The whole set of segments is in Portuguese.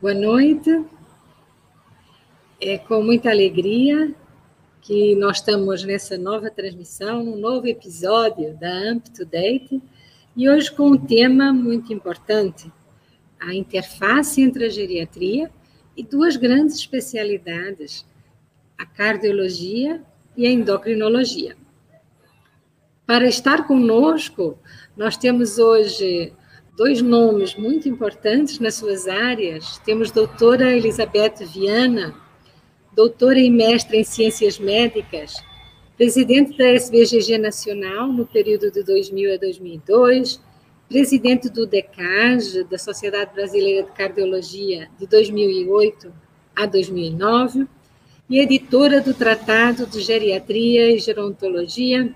Boa noite. É com muita alegria que nós estamos nessa nova transmissão, um novo episódio da AMP to Date, e hoje com um tema muito importante, a interface entre a geriatria e duas grandes especialidades, a cardiologia e a endocrinologia. Para estar conosco, nós temos hoje dois nomes muito importantes nas suas áreas. Temos doutora Elizabeth Viana, doutora e mestra em Ciências Médicas, presidente da SBGG Nacional no período de 2000 a 2002, presidente do DECAG, da Sociedade Brasileira de Cardiologia, de 2008 a 2009, e editora do Tratado de Geriatria e Gerontologia.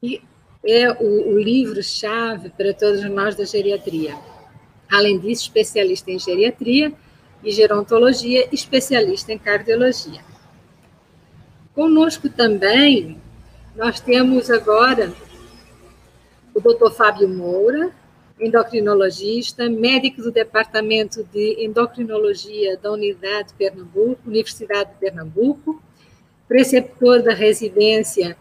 E é o, o livro-chave para todos nós da geriatria. Além disso, especialista em geriatria e gerontologia, especialista em cardiologia. Conosco também, nós temos agora o Dr. Fábio Moura, endocrinologista, médico do Departamento de Endocrinologia da Unidade de Pernambuco, Universidade de Pernambuco, preceptor da residência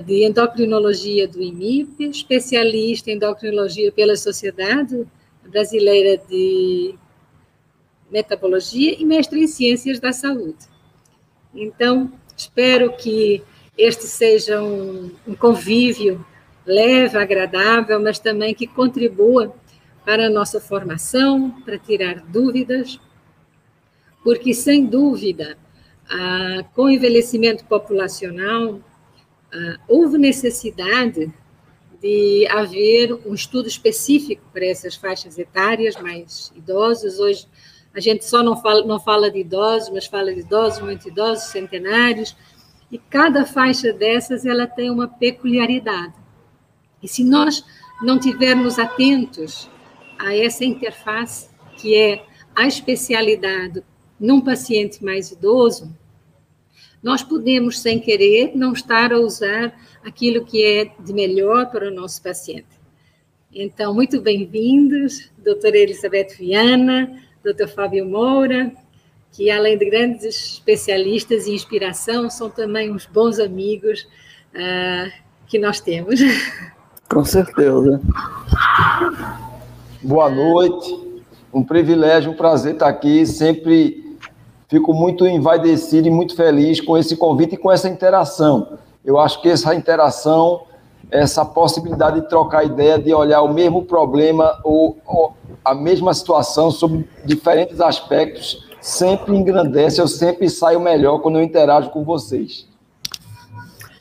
de endocrinologia do IMIP, especialista em endocrinologia pela Sociedade Brasileira de Metabologia e mestre em Ciências da Saúde. Então, espero que este seja um, um convívio leve, agradável, mas também que contribua para a nossa formação, para tirar dúvidas, porque, sem dúvida, ah, com o envelhecimento populacional, houve necessidade de haver um estudo específico para essas faixas etárias mais idosas. Hoje a gente só não fala, não fala de idosos, mas fala de idosos, muito idosos, centenários, e cada faixa dessas ela tem uma peculiaridade. E se nós não tivermos atentos a essa interface, que é a especialidade num paciente mais idoso, nós podemos, sem querer, não estar a usar aquilo que é de melhor para o nosso paciente. Então, muito bem-vindos, doutora Elizabeth Viana, doutor Fábio Moura, que além de grandes especialistas e inspiração, são também uns bons amigos uh, que nós temos. Com certeza. Boa noite, um privilégio, um prazer estar aqui, sempre Fico muito envaidecido e muito feliz com esse convite e com essa interação. Eu acho que essa interação, essa possibilidade de trocar ideia, de olhar o mesmo problema ou, ou a mesma situação sob diferentes aspectos, sempre engrandece, eu sempre saio melhor quando eu interajo com vocês.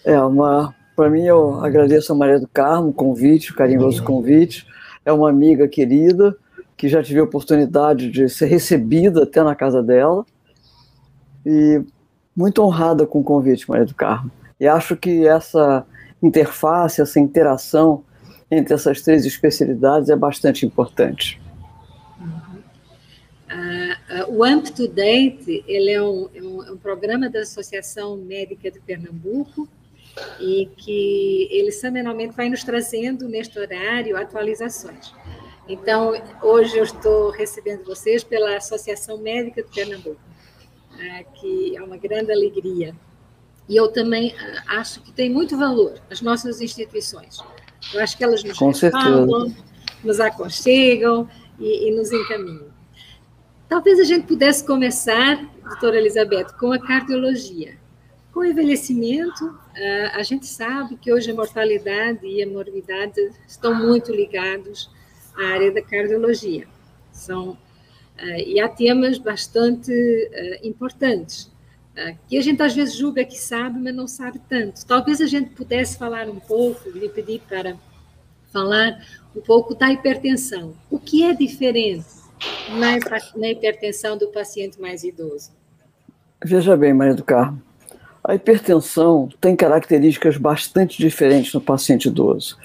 É uma, para mim eu agradeço a Maria do Carmo o convite, o carinhoso convite. É uma amiga querida que já tive a oportunidade de ser recebida até na casa dela e muito honrada com o convite, Maria do Carmo. E acho que essa interface, essa interação entre essas três especialidades é bastante importante. Uh, uh, o AMP to Date ele é um, é, um, é um, programa da Associação Médica de Pernambuco e que ele semanalmente vai nos trazendo neste horário atualizações. Então, hoje eu estou recebendo vocês pela Associação Médica de Pernambuco é, que é uma grande alegria. E eu também é, acho que tem muito valor as nossas instituições. Eu acho que elas nos Com falam, nos aconchegam e, e nos encaminham. Talvez a gente pudesse começar, doutora Elizabeth, com a cardiologia. Com o envelhecimento, é, a gente sabe que hoje a mortalidade e a morbidade estão muito ligados à área da cardiologia. São e há temas bastante uh, importantes, uh, que a gente às vezes julga que sabe, mas não sabe tanto. Talvez a gente pudesse falar um pouco, lhe pedir para falar um pouco da hipertensão. O que é diferente na hipertensão do paciente mais idoso? Veja bem, Maria do Carmo, a hipertensão tem características bastante diferentes no paciente idoso.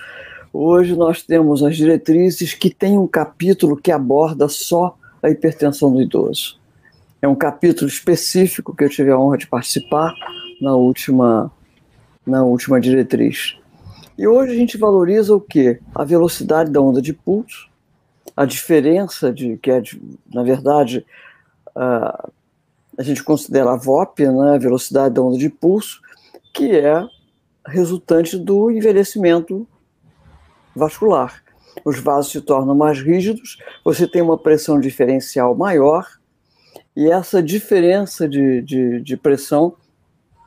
Hoje nós temos as diretrizes que têm um capítulo que aborda só a hipertensão do idoso. É um capítulo específico que eu tive a honra de participar na última, na última diretriz. E hoje a gente valoriza o quê? A velocidade da onda de pulso a diferença de que é, na verdade, a, a gente considera a VOP, né, a velocidade da onda de pulso, que é resultante do envelhecimento vascular. Os vasos se tornam mais rígidos, você tem uma pressão diferencial maior, e essa diferença de, de, de pressão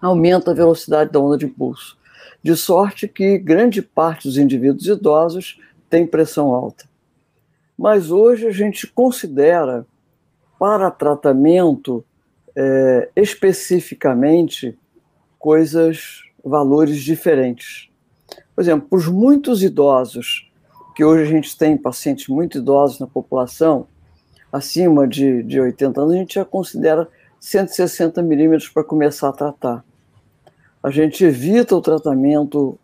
aumenta a velocidade da onda de pulso. De sorte que grande parte dos indivíduos idosos tem pressão alta. Mas hoje a gente considera, para tratamento, é, especificamente, coisas, valores diferentes. Por exemplo, para os muitos idosos, que hoje a gente tem pacientes muito idosos na população, acima de, de 80 anos, a gente já considera 160 milímetros para começar a tratar. A gente evita o tratamento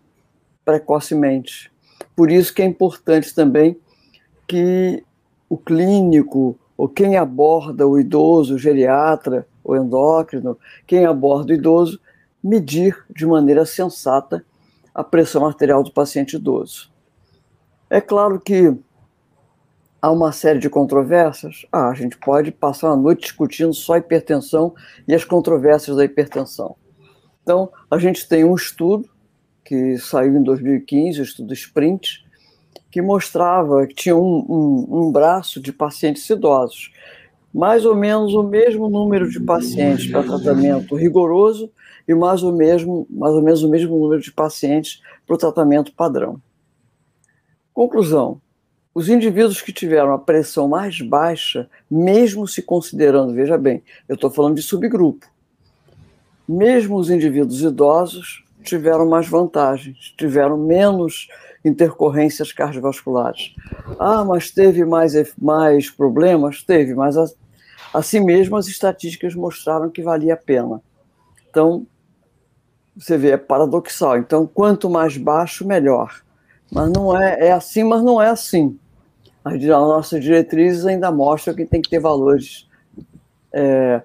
precocemente. Por isso que é importante também que o clínico, ou quem aborda o idoso, o geriatra, o endócrino, quem aborda o idoso, medir de maneira sensata a pressão arterial do paciente idoso. É claro que há uma série de controvérsias. Ah, a gente pode passar uma noite discutindo só hipertensão e as controvérsias da hipertensão. Então, a gente tem um estudo que saiu em 2015, o estudo Sprint, que mostrava que tinha um, um, um braço de pacientes idosos, mais ou menos o mesmo número de pacientes para tratamento rigoroso e mais ou, mesmo, mais ou menos o mesmo número de pacientes para o tratamento padrão. Conclusão: os indivíduos que tiveram a pressão mais baixa, mesmo se considerando, veja bem, eu estou falando de subgrupo, mesmo os indivíduos idosos tiveram mais vantagens, tiveram menos intercorrências cardiovasculares. Ah, mas teve mais, mais problemas? Teve, mas assim mesmo as estatísticas mostraram que valia a pena. Então, você vê, é paradoxal. Então, quanto mais baixo, melhor. Mas não é, é assim, mas não é assim. As nossas diretrizes ainda mostram que tem que ter valores é,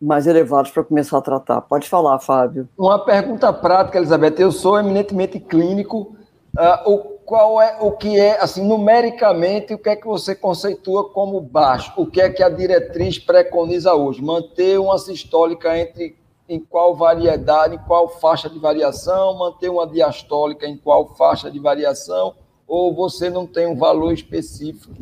mais elevados para começar a tratar. Pode falar, Fábio. Uma pergunta prática, Elizabeth. Eu sou eminentemente clínico Uh, o, qual é o que é, assim, numericamente, o que é que você conceitua como baixo? O que é que a diretriz preconiza hoje? Manter uma sistólica entre em qual variedade, em qual faixa de variação, manter uma diastólica em qual faixa de variação, ou você não tem um valor específico?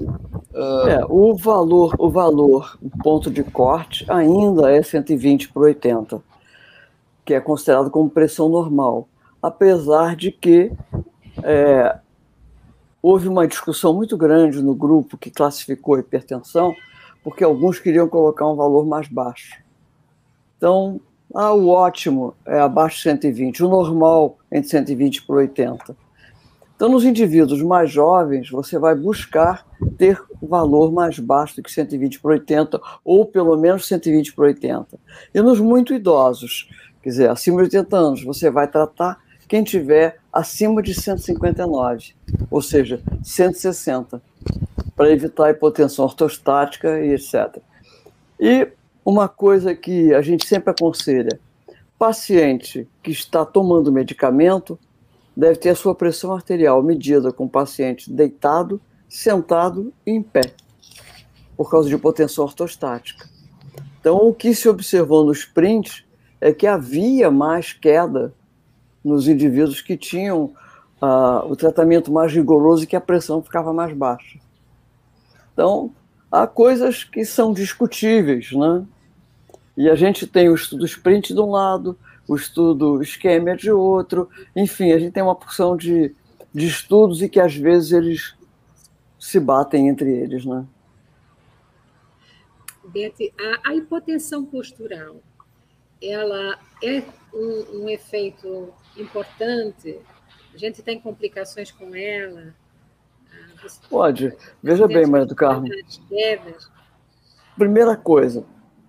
Uh... É, o valor, o valor, o ponto de corte ainda é 120 por 80, que é considerado como pressão normal, apesar de que é, houve uma discussão muito grande no grupo que classificou a hipertensão, porque alguns queriam colocar um valor mais baixo. Então, ah, o ótimo é abaixo de 120, o normal entre 120 por 80. Então, nos indivíduos mais jovens, você vai buscar ter um valor mais baixo do que 120 por 80, ou pelo menos 120 por 80. E nos muito idosos, quer dizer, acima de 80 anos, você vai tratar quem tiver acima de 159, ou seja, 160, para evitar hipotensão ortostática e etc. E uma coisa que a gente sempre aconselha: paciente que está tomando medicamento deve ter a sua pressão arterial medida com o paciente deitado, sentado e em pé, por causa de hipotensão ortostática. Então, o que se observou no sprint é que havia mais queda nos indivíduos que tinham uh, o tratamento mais rigoroso e que a pressão ficava mais baixa. Então, há coisas que são discutíveis, né? E a gente tem o estudo sprint de um lado, o estudo esquema de outro, enfim, a gente tem uma porção de, de estudos e que às vezes eles se batem entre eles, né? Beth, a, a hipotensão postural, ela é um, um efeito importante? A gente tem complicações com ela? Pode. Veja bem, Maria do Carmo. Primeira coisa,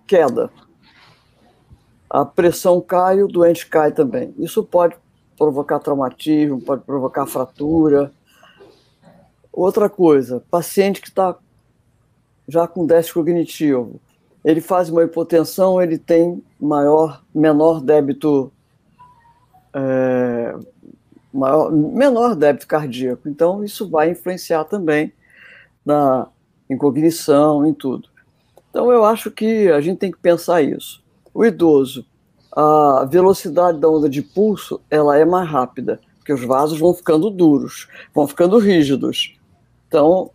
queda. A pressão cai, o doente cai também. Isso pode provocar traumatismo, pode provocar fratura. Outra coisa, paciente que está já com déficit cognitivo, ele faz uma hipotensão, ele tem maior, menor débito é, maior, menor débito cardíaco. Então, isso vai influenciar também na, em cognição, em tudo. Então, eu acho que a gente tem que pensar isso. O idoso, a velocidade da onda de pulso, ela é mais rápida, porque os vasos vão ficando duros, vão ficando rígidos. Então,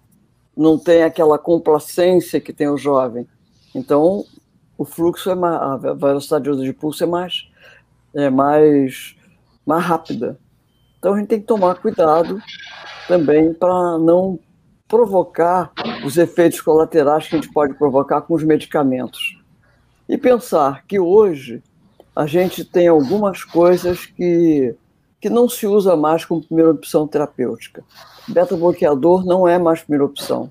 não tem aquela complacência que tem o jovem. Então, o fluxo é mais, a velocidade de onda de pulso é mais, é mais, mais rápida. Então, a gente tem que tomar cuidado também para não provocar os efeitos colaterais que a gente pode provocar com os medicamentos. E pensar que hoje a gente tem algumas coisas que, que não se usa mais como primeira opção terapêutica. Beta-bloqueador não é mais primeira opção.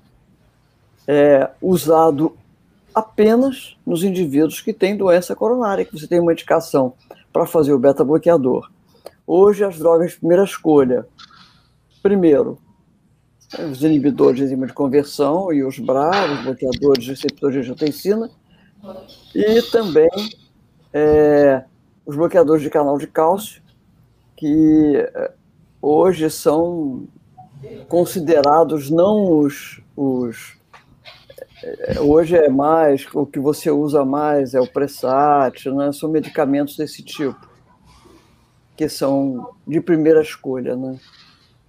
É usado apenas nos indivíduos que têm doença coronária, que você tem uma indicação para fazer o beta-bloqueador. Hoje, as drogas de primeira escolha. Primeiro, os inibidores de enzima de conversão e os BRA, os bloqueadores de receptores de angiotensina, e também é, os bloqueadores de canal de cálcio, que é, hoje são considerados não os, os é, hoje é mais o que você usa mais é o Pressat, né? são medicamentos desse tipo que são de primeira escolha, né?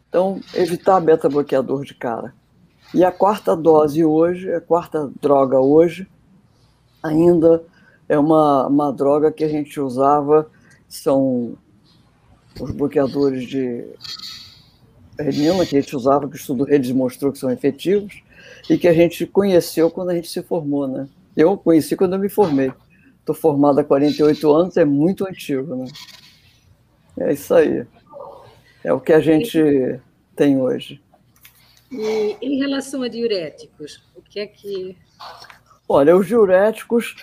Então, evitar beta-bloqueador de cara. E a quarta dose hoje, a quarta droga hoje, ainda é uma, uma droga que a gente usava, são os bloqueadores de renina que a gente usava, que o estudo Redes mostrou que são efetivos, e que a gente conheceu quando a gente se formou, né? Eu conheci quando eu me formei. Estou formado há 48 anos, é muito antigo, né? É isso aí. É o que a gente tem hoje. E em relação a diuréticos, o que é que. Olha, os diuréticos,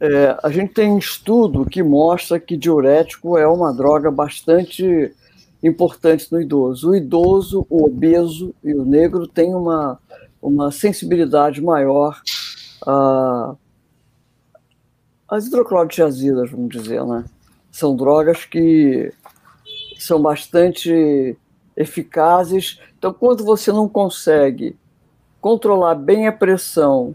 é, a gente tem estudo que mostra que diurético é uma droga bastante importante no idoso. O idoso, o obeso e o negro têm uma, uma sensibilidade maior a, às hidroclorotiazidas, vamos dizer, né? São drogas que são bastante eficazes. Então, quando você não consegue controlar bem a pressão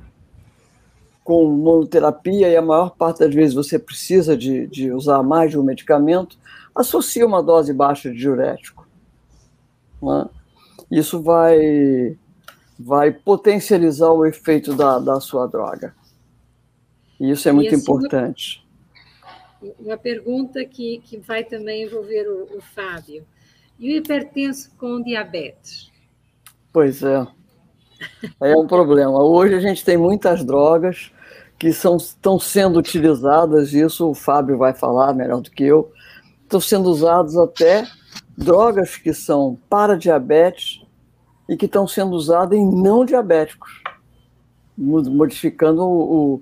com monoterapia, e a maior parte das vezes você precisa de, de usar mais de um medicamento, associa uma dose baixa de diurético. Né? Isso vai, vai potencializar o efeito da, da sua droga. E isso é muito importante. Uma pergunta que, que vai também envolver o, o Fábio. E o hipertenso com diabetes? Pois é. É um problema. Hoje a gente tem muitas drogas que são, estão sendo utilizadas, isso o Fábio vai falar melhor do que eu, estão sendo usadas até drogas que são para diabetes e que estão sendo usadas em não diabéticos, modificando o,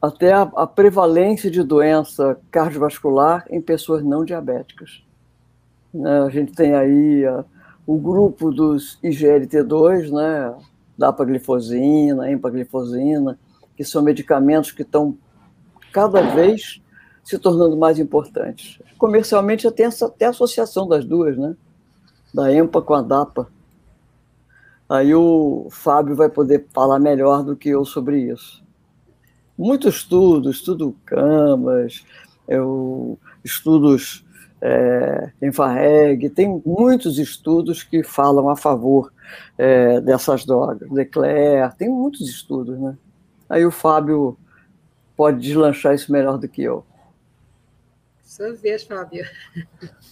até a, a, prevalência de doença cardiovascular em pessoas não diabéticas. Né, a gente tem aí a, o grupo dos IGLT2, né, dapaglifosina, empaglifosina, que são medicamentos que estão cada vez se tornando mais importantes. Comercialmente já tem essa, até associação das duas, né? Da EMPA com a DAPA. Aí o Fábio vai poder falar melhor do que eu sobre isso muito estudo, estudo camas, eu, estudos é, em FAREG, tem muitos estudos que falam a favor é, dessas drogas. Leclerc, tem muitos estudos, né? Aí o Fábio pode deslanchar isso melhor do que eu. Sua vez, Fábio.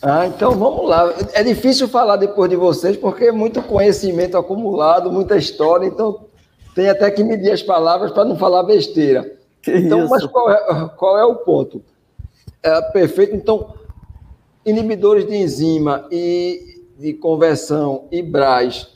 Ah, então vamos lá. É difícil falar depois de vocês, porque é muito conhecimento acumulado, muita história, então tem até que medir as palavras para não falar besteira. Que então, isso? mas qual é, qual é o ponto? É, perfeito. Então, inibidores de enzima e de conversão e BRAS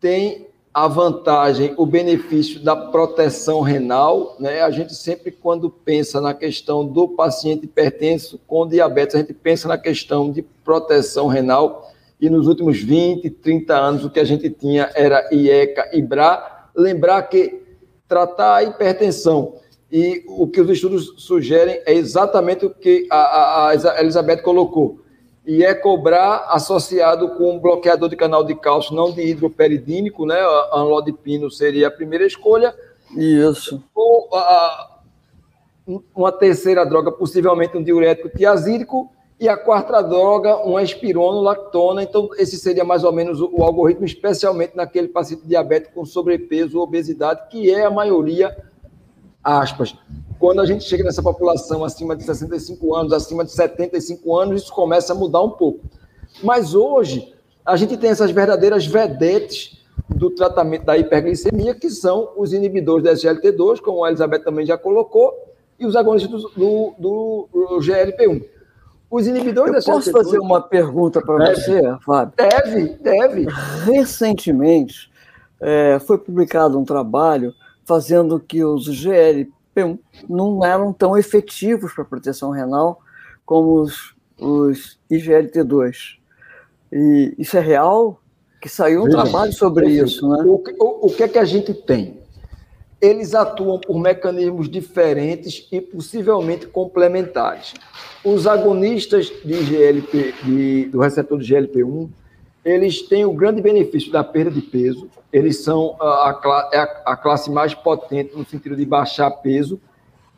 têm a vantagem, o benefício da proteção renal, né? A gente sempre, quando pensa na questão do paciente hipertenso com diabetes, a gente pensa na questão de proteção renal, e nos últimos 20, 30 anos, o que a gente tinha era IECA e BRA, lembrar que tratar a hipertensão e o que os estudos sugerem é exatamente o que a, a, a Elizabeth colocou. e é cobrar associado com um bloqueador de canal de cálcio não de hidroperidínico, né? A anlodipino seria a primeira escolha. Isso. Ou a, uma terceira droga, possivelmente um diurético tiazídico, e a quarta droga, uma espironolactona. Então, esse seria mais ou menos o, o algoritmo, especialmente naquele paciente diabético com sobrepeso ou obesidade, que é a maioria, aspas. Quando a gente chega nessa população acima de 65 anos, acima de 75 anos, isso começa a mudar um pouco. Mas hoje, a gente tem essas verdadeiras vedetes do tratamento da hiperglicemia, que são os inibidores da SGLT2, como a Elizabeth também já colocou, e os agonistas do, do, do GLP-1. Os inibidores Eu posso fazer uma pergunta para você, Fábio? Deve, deve. Recentemente é, foi publicado um trabalho fazendo que os GLP-1 não eram tão efetivos para proteção renal como os, os IGLT-2. E isso é real? Que saiu um Veja, trabalho sobre isso, né? O, o, o que é que a gente tem? Eles atuam por mecanismos diferentes e possivelmente complementares. Os agonistas de GLP, de, do receptor de GLP-1, eles têm o grande benefício da perda de peso, eles são a, a, é a, classe mais potente no sentido de baixar peso,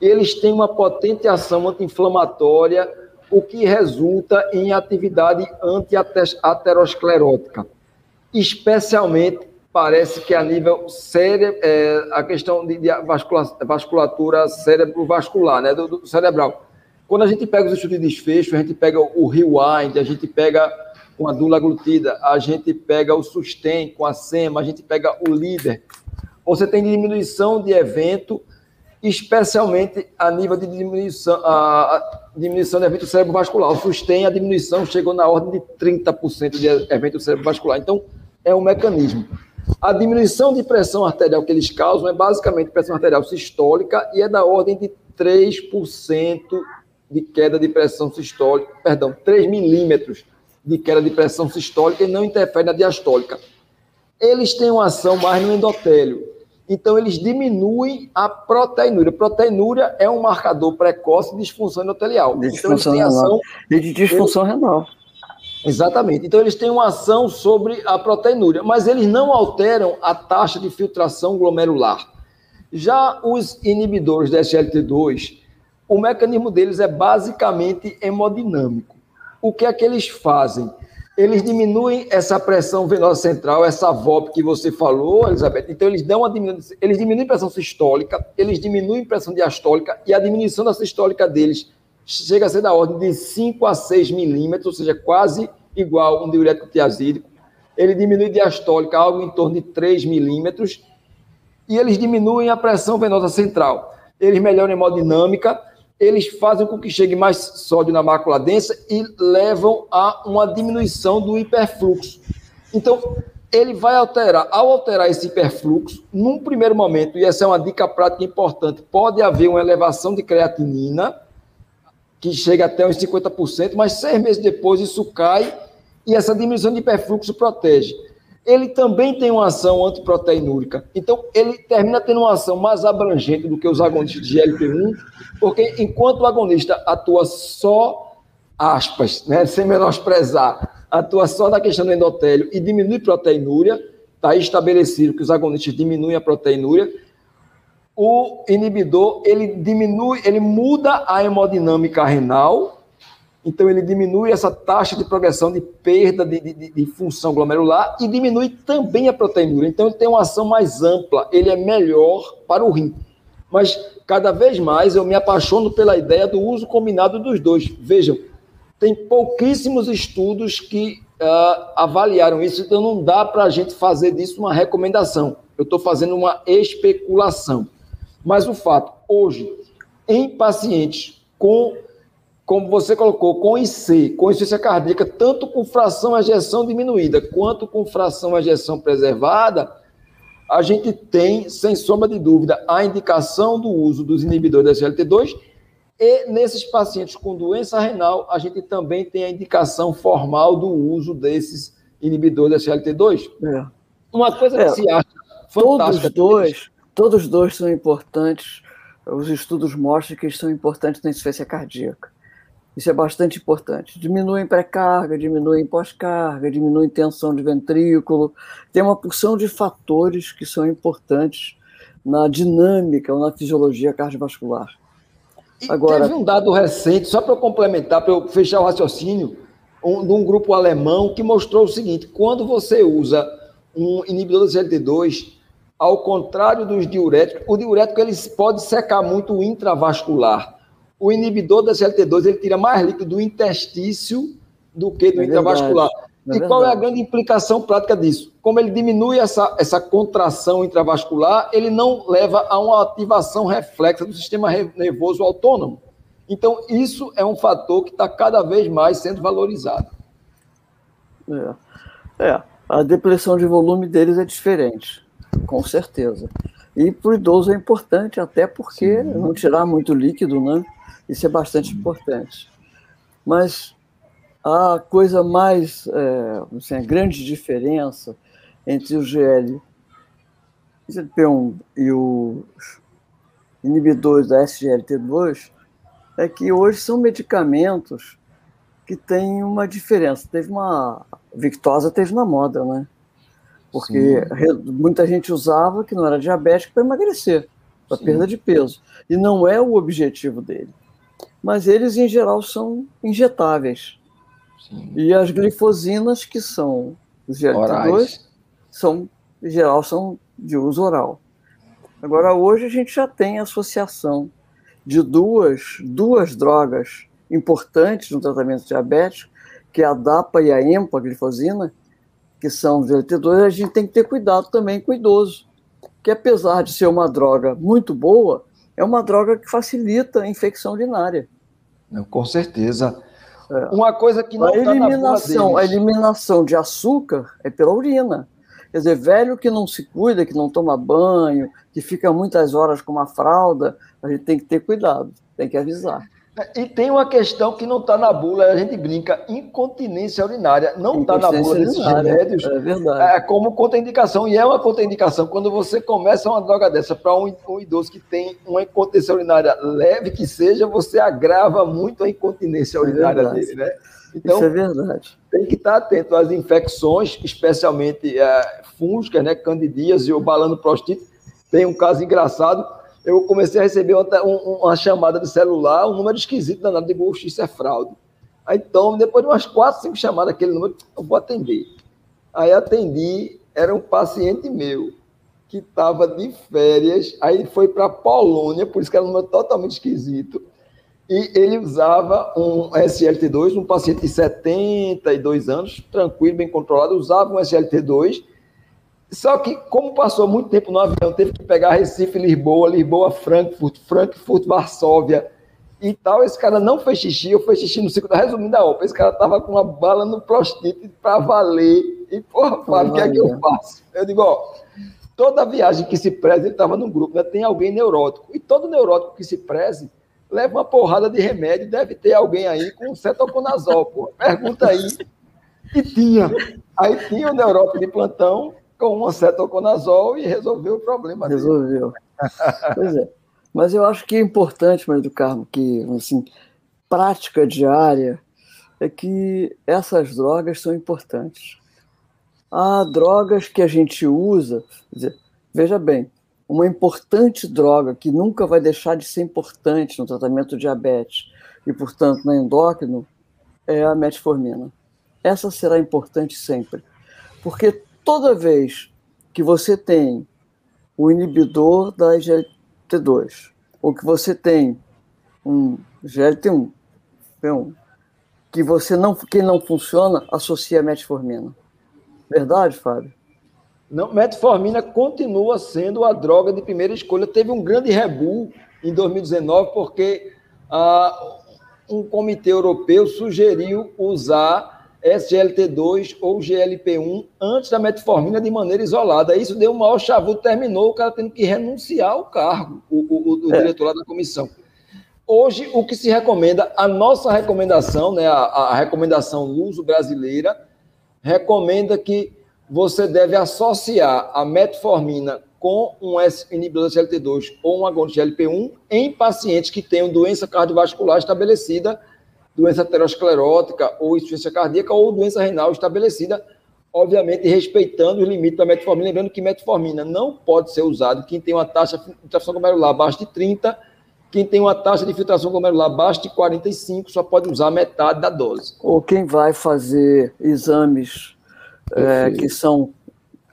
eles têm uma potente ação anti-inflamatória, o que resulta em atividade anti-aterosclerótica, especialmente parece que a nível cérebro, é, a questão de, de vasculatura cérebro-vascular, né, do, do, cerebral. Quando a gente pega os estudos de desfecho, a gente pega o rewind, a gente pega com a dula glutida, a gente pega o sustain com a SEMA, a gente pega o líder. Você tem diminuição de evento, especialmente a nível de diminuição, a, a diminuição de evento cerebrovascular. O sustain, a diminuição chegou na ordem de 30% de evento cerebrovascular. Então, é um mecanismo. A diminuição de pressão arterial que eles causam é basicamente pressão arterial sistólica e é da ordem de 3% de queda de pressão sistólica, perdão, 3 milímetros de queda de pressão sistólica e não interfere na diastólica. Eles têm uma ação mais no endotélio. Então, eles diminuem a proteinúria. Proteinúria é um marcador precoce de disfunção endotelial. De disfunção então, renal. Ação, e de disfunção eles, renal. Exatamente. Então, eles têm uma ação sobre a proteinúria, mas eles não alteram a taxa de filtração glomerular. Já os inibidores da SGLT2, o mecanismo deles é basicamente hemodinâmico. O que é que eles fazem? Eles diminuem essa pressão venosa central, essa VOP que você falou, Elizabeth. Então, eles dão uma diminuição, eles diminuem pressão sistólica, eles diminuem pressão diastólica, e a diminuição da sistólica deles chega a ser da ordem de 5 a 6 milímetros, ou seja, quase igual a um diurético tiazídico. Ele diminui diastólica algo em torno de 3 milímetros e eles diminuem a pressão venosa central. Eles melhoram a hemodinâmica, eles fazem com que chegue mais sódio na mácula densa e levam a uma diminuição do hiperfluxo. Então, ele vai alterar, ao alterar esse hiperfluxo, num primeiro momento, e essa é uma dica prática importante, pode haver uma elevação de creatinina, que chega até uns 50%, mas seis meses depois isso cai e essa diminuição de hiperfluxo protege. Ele também tem uma ação antiproteinúrica. Então, ele termina tendo uma ação mais abrangente do que os agonistas de GLP-1, porque enquanto o agonista atua só, aspas, né, sem menosprezar, atua só na questão do endotélio e diminui proteinúria, está estabelecido que os agonistas diminuem a proteinúria, o inibidor ele diminui, ele muda a hemodinâmica renal, então ele diminui essa taxa de progressão de perda de, de, de função glomerular e diminui também a proteinúria. Então ele tem uma ação mais ampla, ele é melhor para o rim. Mas cada vez mais eu me apaixono pela ideia do uso combinado dos dois. Vejam, tem pouquíssimos estudos que uh, avaliaram isso, então não dá para a gente fazer disso uma recomendação. Eu estou fazendo uma especulação. Mas o fato, hoje, em pacientes com, como você colocou, com IC, com insuficiência cardíaca, tanto com fração ejeção diminuída quanto com fração ejeção preservada, a gente tem, sem sombra de dúvida, a indicação do uso dos inibidores da SGLT2 e nesses pacientes com doença renal, a gente também tem a indicação formal do uso desses inibidores da SGLT2. É. Uma coisa que é, se acha fantástica. Todos dois, Todos os dois são importantes. Os estudos mostram que eles são importantes na insuficiência cardíaca. Isso é bastante importante. Diminui em pré-carga, diminui em pós-carga, diminui em tensão de ventrículo. Tem uma porção de fatores que são importantes na dinâmica ou na fisiologia cardiovascular. E Agora, teve um dado recente, só para complementar, para eu fechar o raciocínio, um, de um grupo alemão que mostrou o seguinte: quando você usa um inibidor do CLT2, ao contrário dos diuréticos, o diurético ele pode secar muito o intravascular. O inibidor da CLT2 ele tira mais líquido do intestício do que do é intravascular. É e qual é a grande implicação prática disso? Como ele diminui essa, essa contração intravascular, ele não leva a uma ativação reflexa do sistema nervoso autônomo. Então, isso é um fator que está cada vez mais sendo valorizado. É. é. a depressão de volume deles é diferente, com certeza. E para o idoso é importante, até porque Sim. não tirar muito líquido, né? Isso é bastante importante. Mas a coisa mais, é, assim, a grande diferença entre o GL GLP-1 e os inibidores da SGLT2 é que hoje são medicamentos que têm uma diferença. Teve uma. Victosa teve na moda, né? Porque Sim. muita gente usava que não era diabético para emagrecer, para perda de peso. E não é o objetivo dele. Mas eles, em geral, são injetáveis. Sim. E as glifosinas, que são os GLP-2, são, em geral, são de uso oral. Agora, hoje a gente já tem associação de duas, duas drogas importantes no tratamento diabético, que é a DAPA e a empaglifosina, que são GLT2, a gente tem que ter cuidado também com o idoso, que apesar de ser uma droga muito boa, é uma droga que facilita a infecção urinária. Com certeza. É. Uma coisa que não a tá eliminação, a eliminação de açúcar é pela urina. Quer dizer, velho que não se cuida, que não toma banho, que fica muitas horas com uma fralda, a gente tem que ter cuidado, tem que avisar. E tem uma questão que não está na bula, a gente brinca, incontinência urinária. Não está na bula desses remédios. É verdade. É como contraindicação, e é uma contraindicação quando você começa uma droga dessa para um, um, idoso que tem uma incontinência urinária leve que seja, você agrava muito a incontinência é urinária é dele, né? Então, Isso é verdade. Tem que estar atento às infecções, especialmente é, fúngicas, né, candidíase ou balanoprostite. Tem um caso engraçado eu comecei a receber uma, uma chamada de celular, um número esquisito danado, de Google, isso é fraude. Aí, então, depois de umas quatro, cinco chamadas, aquele número, eu vou atender. Aí atendi, era um paciente meu, que estava de férias, aí foi para Polônia, por isso que era um número totalmente esquisito, e ele usava um SLT2, um paciente de 72 anos, tranquilo, bem controlado, usava um SLT2, só que, como passou muito tempo no avião, teve que pegar Recife, Lisboa, Lisboa, Frankfurt, Frankfurt, Varsóvia e tal. Esse cara não fez xixi, eu fiz xixi no ciclo da resumindo a OPA. Esse cara tava com uma bala no prostite para valer. E, porra, Fábio, o que é que eu faço? Eu digo, ó, toda viagem que se preze, ele estava no grupo, né? Tem alguém neurótico. E todo neurótico que se preze leva uma porrada de remédio, deve ter alguém aí com cetoconazol, pô. Pergunta aí. E tinha. Aí tinha o neurótico de plantão, com uma cetoconazol e resolveu o problema. Resolveu. pois é. Mas eu acho que é importante, mas do Carmo, que assim, prática diária é que essas drogas são importantes. Há drogas que a gente usa, dizer, veja bem, uma importante droga que nunca vai deixar de ser importante no tratamento do diabetes e, portanto, no endócrino, é a metformina. Essa será importante sempre, porque toda vez que você tem o inibidor da GLT2, ou que você tem um GLT1, que você não, que não funciona, associa a metformina. Verdade, Fábio? Não, metformina continua sendo a droga de primeira escolha. Teve um grande rebu em 2019 porque ah, um comitê europeu sugeriu usar SGLT2 ou GLP1 antes da metformina de maneira isolada. Isso deu um maior chavu, terminou o cara tendo que renunciar ao cargo, o, o, o é. diretor lá da comissão. Hoje, o que se recomenda, a nossa recomendação, né, a, a recomendação luso brasileira, recomenda que você deve associar a metformina com um inibidor da GLT2 ou um agonista GLP1 em pacientes que tenham doença cardiovascular estabelecida doença aterosclerótica ou insuficiência cardíaca ou doença renal estabelecida, obviamente respeitando os limites da metformina. Lembrando que metformina não pode ser usado quem tem uma taxa de filtração glomerular abaixo de 30, quem tem uma taxa de filtração glomerular abaixo de 45 só pode usar metade da dose. Ou quem vai fazer exames é, que são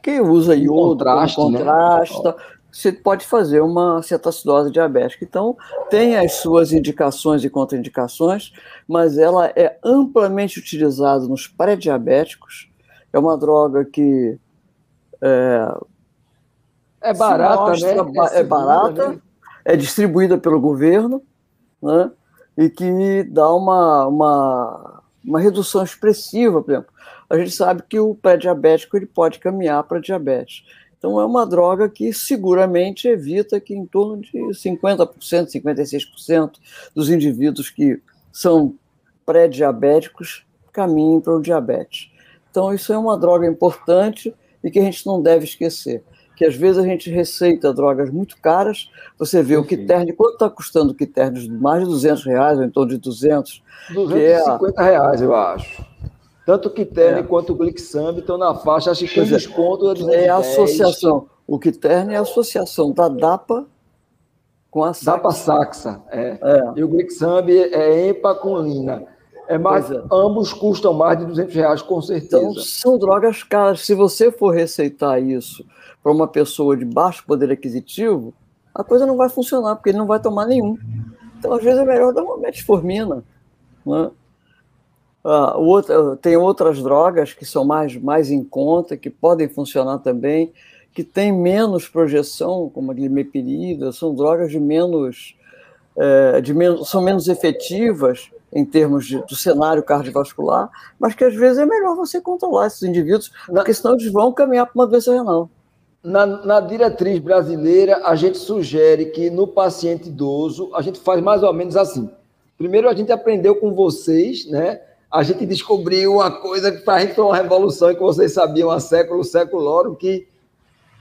que usa iodo, contraste, contrasta, né? Você pode fazer uma cetacidose diabética. Então, tem as suas indicações e contraindicações, mas ela é amplamente utilizada nos pré-diabéticos. É uma droga que é, é barata, mostra, né? É, é barata, né? é distribuída pelo governo, né? E que dá uma, uma, uma redução expressiva, por exemplo. A gente sabe que o pré-diabético ele pode caminhar para diabetes. Então, é uma droga que seguramente evita que em torno de 50%, 56% dos indivíduos que são pré-diabéticos caminhem para o diabetes. Então, isso é uma droga importante e que a gente não deve esquecer. Que às vezes a gente receita drogas muito caras, você vê o Quiterne, quanto está custando o Quiterne? Mais de 200 reais, ou em torno de 200. 250 é a... reais, eu acho. Tanto o Quiterne é. quanto o Glixambi estão na faixa, acho que com é. desconto de É a associação. O Quiterne é a associação da DAPA com a Saxa. DAPA Saxa, é. é. E o Glixambi é EMPA com Lina. É mais, é. Ambos custam mais de 200 reais, com certeza. Então, são drogas caras. Se você for receitar isso para uma pessoa de baixo poder aquisitivo, a coisa não vai funcionar, porque ele não vai tomar nenhum. Então, às vezes, é melhor dar uma metformina. Né? Uh, outra, tem outras drogas que são mais, mais em conta, que podem funcionar também, que têm menos projeção, como a glimepirida, são drogas de menos, é, de menos, são menos efetivas em termos de, do cenário cardiovascular, mas que às vezes é melhor você controlar esses indivíduos, porque senão eles vão caminhar para uma doença renal. Na, na, diretriz brasileira, a gente sugere que no paciente idoso, a gente faz mais ou menos assim. Primeiro, a gente aprendeu com vocês, né? A gente descobriu uma coisa que para a gente foi uma revolução e que vocês sabiam há século, século que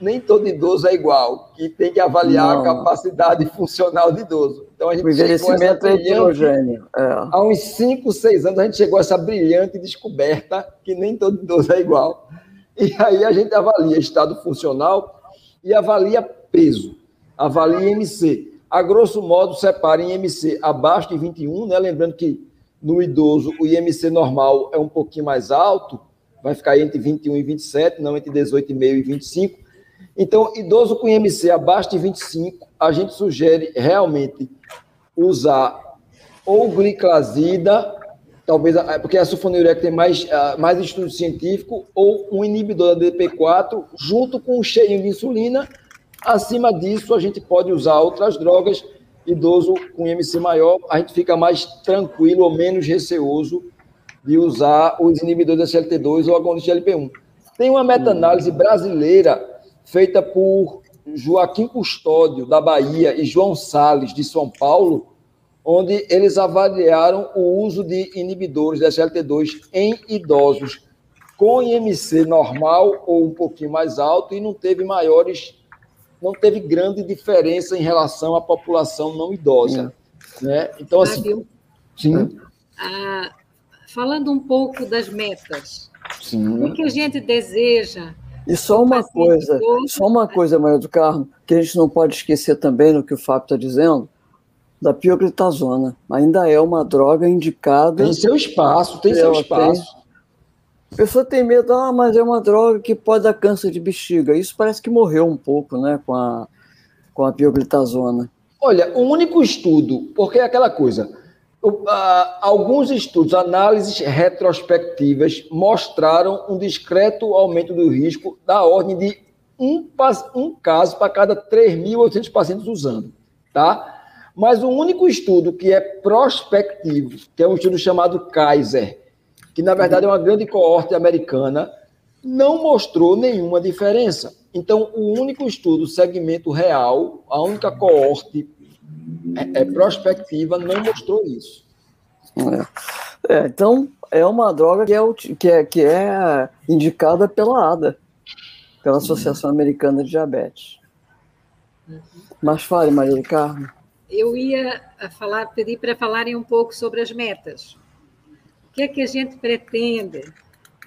nem todo idoso é igual, que tem que avaliar Não. a capacidade funcional do idoso. Então a gente o envelhecimento é heterogêneo. É. Há uns 5, 6 anos a gente chegou a essa brilhante descoberta que nem todo idoso é igual. E aí a gente avalia estado funcional e avalia peso, avalia IMC. A grosso modo, separa em IMC abaixo de 21, né? lembrando que no idoso, o IMC normal é um pouquinho mais alto, vai ficar entre 21 e 27, não entre 18,5 e 25. Então, idoso com IMC abaixo de 25, a gente sugere realmente usar ou gliclazida, talvez, porque a sulfonilureia tem mais, ah, mais estudo científico, ou um inibidor da DP4, junto com um cheirinho de insulina. Acima disso, a gente pode usar outras drogas, idoso com IMC maior, a gente fica mais tranquilo ou menos receoso de usar os inibidores da SLT2 ou agonistas de LP1. Tem uma meta-análise brasileira feita por Joaquim Custódio, da Bahia, e João Sales, de São Paulo, onde eles avaliaram o uso de inibidores da SLT2 em idosos com IMC normal ou um pouquinho mais alto e não teve maiores não teve grande diferença em relação à população não idosa. Né? Então, assim. Sim. Ah, falando um pouco das metas. Sim. O que a gente deseja. E só uma coisa, só uma coisa, Maria do Carmo, que a gente não pode esquecer também no que o Fábio está dizendo, da pioglitazona. Ainda é uma droga indicada. Tem seu espaço, tem seu espaço. Pessoa tem medo, ah, mas é uma droga que pode dar câncer de bexiga. Isso parece que morreu um pouco, né, com a, com a pioglitazona. Olha, o único estudo, porque é aquela coisa, alguns estudos, análises retrospectivas, mostraram um discreto aumento do risco da ordem de um, um caso para cada 3.800 pacientes usando, tá? Mas o único estudo que é prospectivo, que é um estudo chamado Kaiser, que na verdade é uma grande coorte americana, não mostrou nenhuma diferença. Então, o único estudo, segmento real, a única coorte é, é prospectiva, não mostrou isso. É. É, então, é uma droga que é, que é, que é indicada pela ADA, pela Associação Americana de Diabetes. Mas fale, Maria do Carmo. Eu ia falar, pedir para falarem um pouco sobre as metas que é que a gente pretende?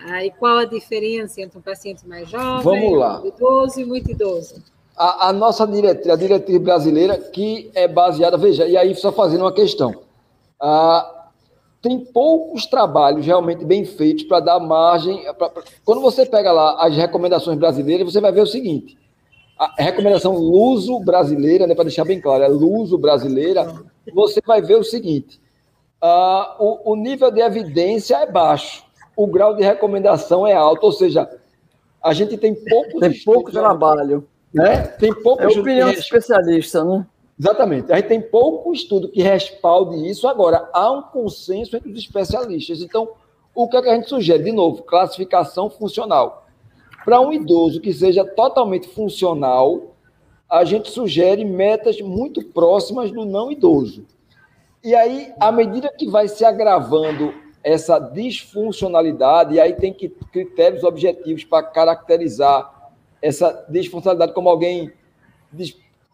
Ah, e qual a diferença entre um paciente mais jovem, Vamos lá. idoso e muito idoso? A, a, nossa diretriz, a diretriz brasileira, que é baseada, veja, e aí só fazendo uma questão. Ah, tem poucos trabalhos realmente bem feitos para dar margem. Pra, pra, quando você pega lá as recomendações brasileiras, você vai ver o seguinte: a recomendação luso brasileira, né, para deixar bem claro, é luso brasileira, você vai ver o seguinte: uh, o, o, nível de evidência é baixo, o grau de recomendação é alto, ou seja, a gente tem pouco tem pouco trabalho, né? Tem pouco é opinião de especialista, né? Exatamente. A gente tem pouco estudo que respalde isso. Agora, há um consenso entre os especialistas. Então, o que, é que a gente sugere? De novo, classificação funcional. Para um idoso que seja totalmente funcional, a gente sugere metas muito próximas do não idoso. E aí, à medida que vai se agravando essa disfuncionalidade, e aí tem que, critérios objetivos para caracterizar essa disfuncionalidade como alguém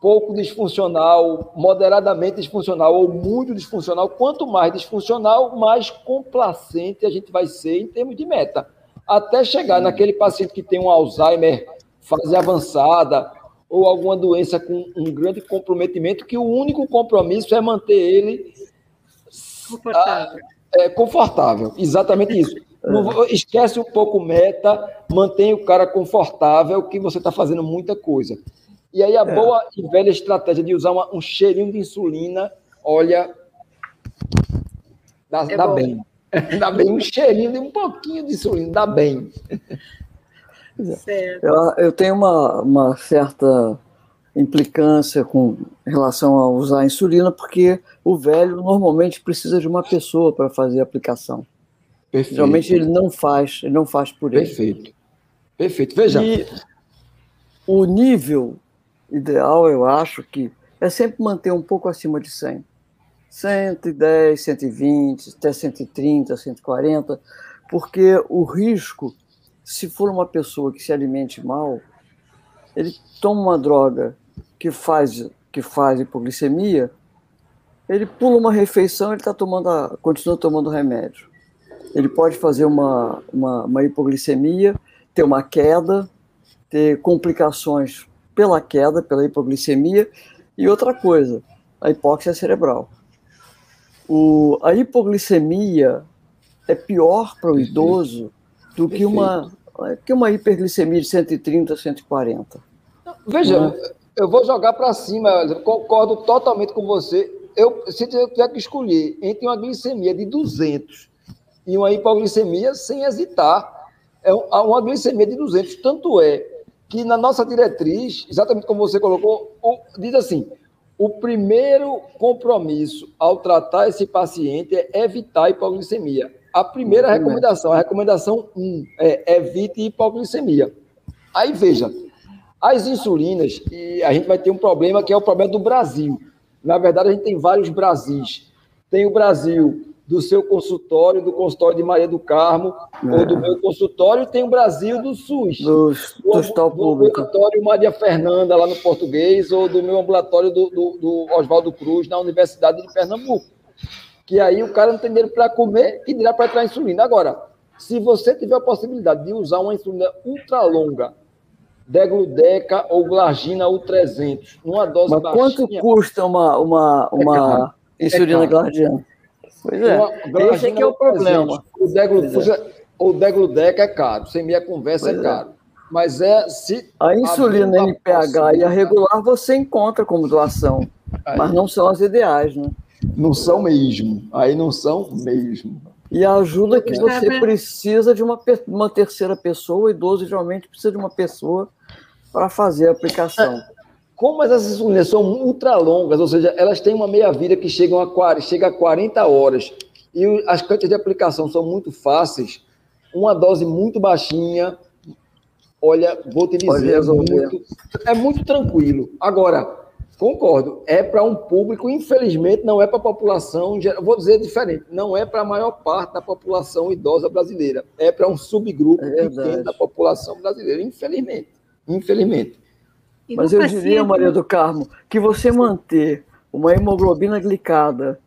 pouco disfuncional, moderadamente disfuncional ou muito disfuncional. Quanto mais disfuncional, mais complacente a gente vai ser em termos de meta até chegar naquele paciente que tem um Alzheimer fase avançada ou alguma doença com um grande comprometimento, que o único compromisso é manter ele confortável. É, confortável. Exatamente isso. Não, esquece um pouco meta, mantém o cara confortável, que você está fazendo muita coisa. E aí a é. boa e velha estratégia de usar uma, um cheirinho de insulina, olha, dá, é dá bem. Dá bem um cheirinho de um pouquinho de insulina, dá bem. Eu, eu tenho uma, uma certa implicância com relação a usar a insulina, porque o velho normalmente precisa de uma pessoa para fazer a aplicação. Perfeito. Geralmente ele não faz, ele não faz por ele. Perfeito. Perfeito. Veja. E o nível ideal, eu acho que é sempre manter um pouco acima de 100. 110, 120, até 130, 140, porque o risco, se for uma pessoa que se alimente mal, ele toma uma droga que faz, que faz hipoglicemia, ele pula uma refeição, ele tá tomando a, continua tomando remédio. Ele pode fazer uma, uma, uma hipoglicemia, ter uma queda, ter complicações pela queda, pela hipoglicemia, e outra coisa, a hipóxia cerebral. O, a hipoglicemia é pior para o idoso do que uma, que uma hiperglicemia de 130, 140. Veja, é? eu vou jogar para cima, concordo totalmente com você. Eu, se eu tiver que escolher entre uma glicemia de 200 e uma hipoglicemia, sem hesitar, é uma glicemia de 200. Tanto é que na nossa diretriz, exatamente como você colocou, diz assim: o primeiro compromisso ao tratar esse paciente é evitar a hipoglicemia. A primeira recomendação, a recomendação 1, é evite hipoglicemia. Aí veja, as insulinas, e a gente vai ter um problema que é o problema do Brasil. Na verdade, a gente tem vários Brasis. Tem o Brasil do seu consultório, do consultório de Maria do Carmo, é. ou do meu consultório, tem o Brasil do SUS. Do, do, do, do ambulatório Maria Fernanda, lá no português, ou do meu ambulatório do, do, do Oswaldo Cruz, na Universidade de Pernambuco. Que aí o cara não tem dinheiro para comer e dirá para entrar insulina. Agora, se você tiver a possibilidade de usar uma insulina ultra longa, degludeca ou glargina U300, numa dose Mas baixinha... quanto custa uma, uma, uma é insulina é glargina? Pois é, esse é que é o problema. O, deglu, é. o Degludeca é caro, sem minha conversa é pois é caro. É. Mas é se. A insulina NPH e a regular você encontra como doação, aí. mas não são as ideais, né? Não são mesmo. Aí não são mesmo. E a ajuda que você precisa de uma, uma terceira pessoa, o idoso geralmente precisa de uma pessoa para fazer a aplicação. Como essas insulinas são ultra longas, ou seja, elas têm uma meia-vida que chegam a, chega a 40 horas, e as cantas de aplicação são muito fáceis, uma dose muito baixinha, olha, vou te dizer, é muito, é muito tranquilo. Agora, concordo, é para um público, infelizmente, não é para a população, vou dizer diferente, não é para a maior parte da população idosa brasileira, é para um subgrupo é pequeno da população brasileira, infelizmente. Infelizmente. Mas eu paciente... diria, Maria do Carmo, que você manter uma hemoglobina glicada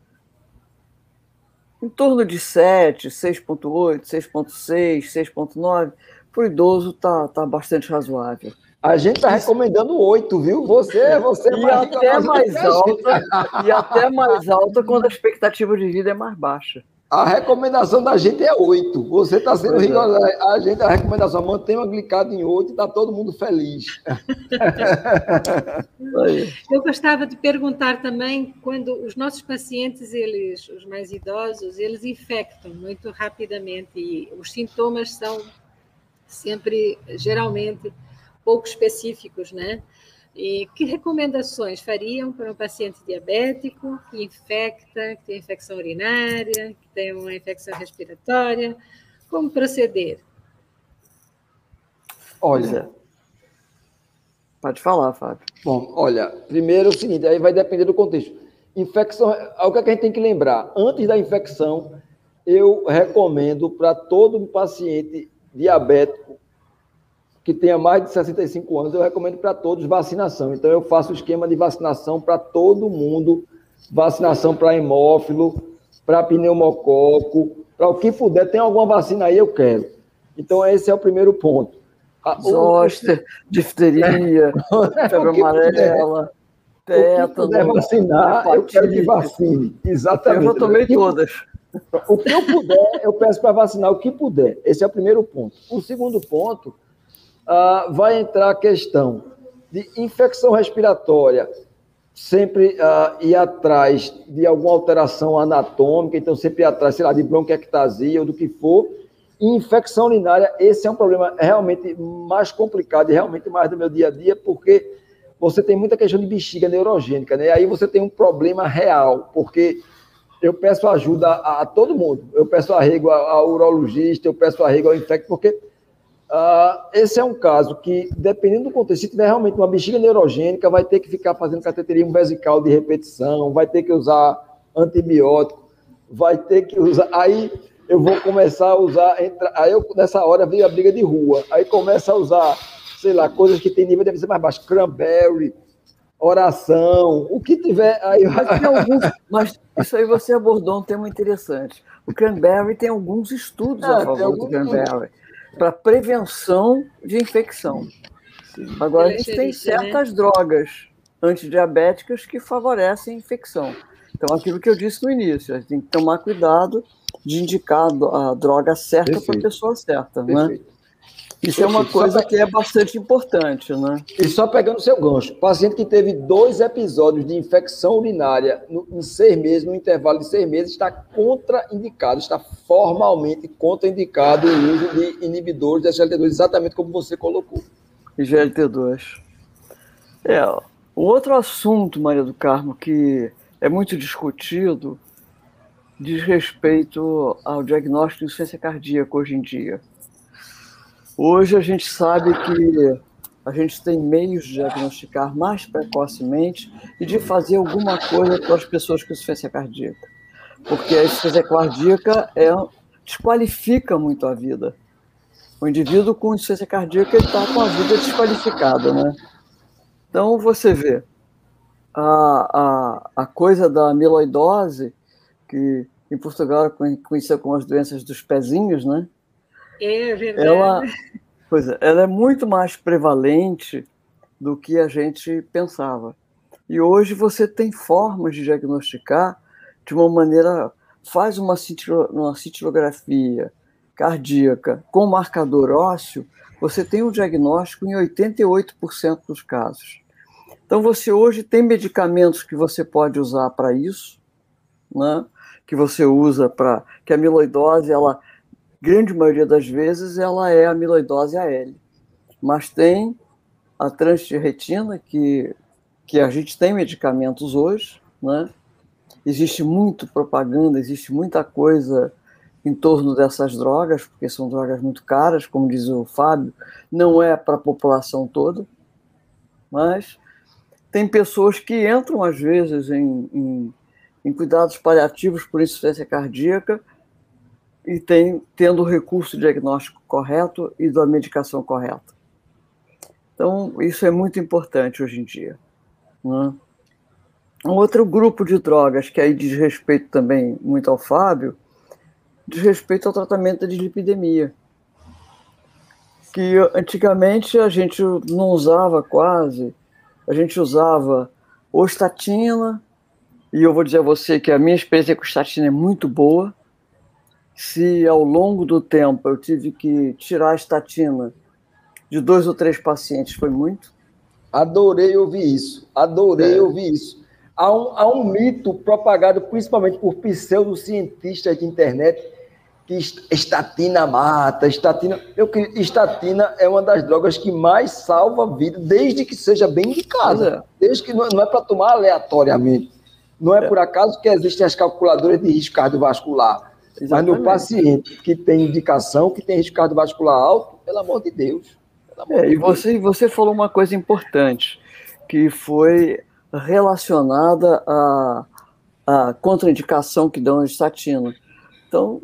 em torno de 7, 6,8, 6,6, 6,9. Para o idoso está tá bastante razoável. A gente está recomendando 8, viu? Você, você é e até mais alta, e até mais alta quando a expectativa de vida é mais baixa. A recomendação da gente é 8. Você está sendo pois é. rigoroso. É. A gente, a recomendação, mantenha glicado em 8 e está todo mundo feliz. Eu gostava de perguntar também, quando os nossos pacientes, eles, os mais idosos, eles infectam muito rapidamente e os sintomas são sempre, geralmente, pouco específicos, né? E que recomendações fariam para um paciente diabético que infecta, que tem infecção urinária, que tem uma infecção respiratória? Como proceder? Olha, pode falar, Fábio. Bom, olha, primeiro é o seguinte, aí vai depender do contexto. Infecção, o que, é que a gente tem que lembrar? Antes da infecção, eu recomendo para todo paciente diabético que tenha mais de 65 anos, eu recomendo para todos vacinação. Então, eu faço o esquema de vacinação para todo mundo, vacinação para hemófilo, para pneumococo, para o que puder. Tem alguma vacina aí, eu quero. Então, esse é o primeiro ponto. Zoster, difteria, febre amarela, tétano. puder vacinar, eu quero que vacine. Exatamente. Eu já tomei todas. O que eu puder, eu peço para vacinar o que puder. Esse é o primeiro ponto. O segundo ponto uh, vai entrar a questão de infecção respiratória, sempre uh, ir atrás de alguma alteração anatômica, então sempre ir atrás, sei lá, de bronquiectasia ou do que for. E infecção urinária, esse é um problema realmente mais complicado e realmente mais do meu dia a dia, porque você tem muita questão de bexiga neurogênica, né? Aí você tem um problema real, porque eu peço ajuda a, a todo mundo. Eu peço arrego ao urologista, eu peço arrego ao infecto, porque Uh, esse é um caso que, dependendo do contexto, se tiver realmente uma bexiga neurogênica, vai ter que ficar fazendo cateterismo vesical de repetição, vai ter que usar antibiótico, vai ter que usar. Aí eu vou começar a usar. Entra... Aí eu, nessa hora vem a briga de rua. Aí começa a usar, sei lá, coisas que tem nível de ser mais baixo, cranberry, oração, o que tiver. Aí... Mas, alguns... Mas isso aí você abordou um tema interessante. O cranberry tem alguns estudos a favor do cranberry para prevenção de infecção. Agora, a gente tem né? certas né? drogas antidiabéticas que favorecem a infecção. Então, aquilo que eu disse no início, a gente tem que tomar cuidado de indicar a droga certa para a pessoa certa, né? Perfeito. né? Isso é uma coisa que é bastante importante, né? E só pegando o seu gancho, paciente que teve dois episódios de infecção urinária no, em seis meses, no intervalo de seis meses, está contraindicado, está formalmente contraindicado o uso de inibidores de SGLT2, exatamente como você colocou. SGLT2. É, o outro assunto, Maria do Carmo, que é muito discutido, diz respeito ao diagnóstico de insuficiência cardíaca hoje em dia. Hoje a gente sabe que a gente tem meios de diagnosticar mais precocemente e de fazer alguma coisa para as pessoas com insuficiência cardíaca. Porque a insuficiência cardíaca é, desqualifica muito a vida. O indivíduo com insuficiência cardíaca está com a vida desqualificada, né? Então, você vê, a, a, a coisa da amiloidose, que em Portugal é conhecida como as doenças dos pezinhos, né? É verdade. Ela, pois é, ela é muito mais prevalente do que a gente pensava. E hoje você tem formas de diagnosticar de uma maneira. Faz uma, uma cintilografia cardíaca com marcador ósseo, você tem um diagnóstico em 88% dos casos. Então, você hoje tem medicamentos que você pode usar para isso, né? que você usa para. que a amiloidose ela grande maioria das vezes ela é amiloidose AL. Mas tem a transtirretina, que, que a gente tem medicamentos hoje, né? Existe muito propaganda, existe muita coisa em torno dessas drogas, porque são drogas muito caras, como diz o Fábio, não é para a população toda, mas tem pessoas que entram, às vezes, em, em, em cuidados paliativos por insuficiência cardíaca e tem, tendo o recurso diagnóstico correto e da medicação correta. Então, isso é muito importante hoje em dia. Né? Um outro grupo de drogas que aí diz respeito também muito ao Fábio diz respeito ao tratamento da dislipidemia. Que antigamente a gente não usava quase, a gente usava ostatina, e eu vou dizer a você que a minha experiência com estatina é muito boa. Se ao longo do tempo eu tive que tirar a estatina de dois ou três pacientes, foi muito. Adorei ouvir isso, adorei é. ouvir isso. Há um, há um mito propagado principalmente por pseudocientistas de internet que estatina mata, estatina. Eu, estatina é uma das drogas que mais salva a vida, desde que seja bem indicada. É. Desde que não, não é para tomar aleatoriamente. Não é, é, por acaso que existem as calculadoras de risco cardiovascular. Exatamente. Mas no paciente que tem indicação, que tem risco cardiovascular alto, pelo amor de Deus. Amor é, de e você, você falou uma coisa importante, que foi relacionada à, à contraindicação que dão a estatina. Então,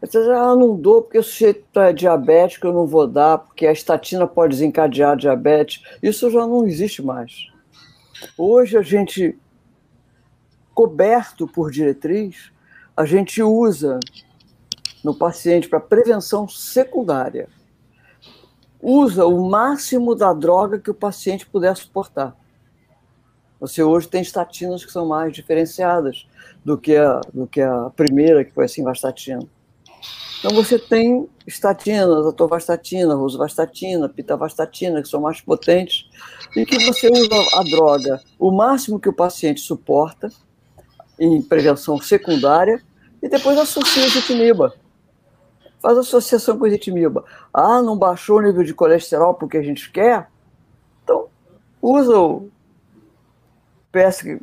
você ah, não dou porque o sujeito é diabético, eu não vou dar, porque a estatina pode desencadear diabetes. Isso já não existe mais. Hoje a gente coberto por diretriz, a gente usa no paciente para prevenção secundária. Usa o máximo da droga que o paciente puder suportar. Você hoje tem estatinas que são mais diferenciadas do que a, do que a primeira, que foi a simvastatina. Então você tem estatinas, atorvastatina, rosuvastatina, pitavastatina, que são mais potentes, e que você usa a droga o máximo que o paciente suporta, em prevenção secundária e depois associa o ezetimiba. Faz associação com o ezetimiba. Ah, não baixou o nível de colesterol porque a gente quer? Então, usa o PSK,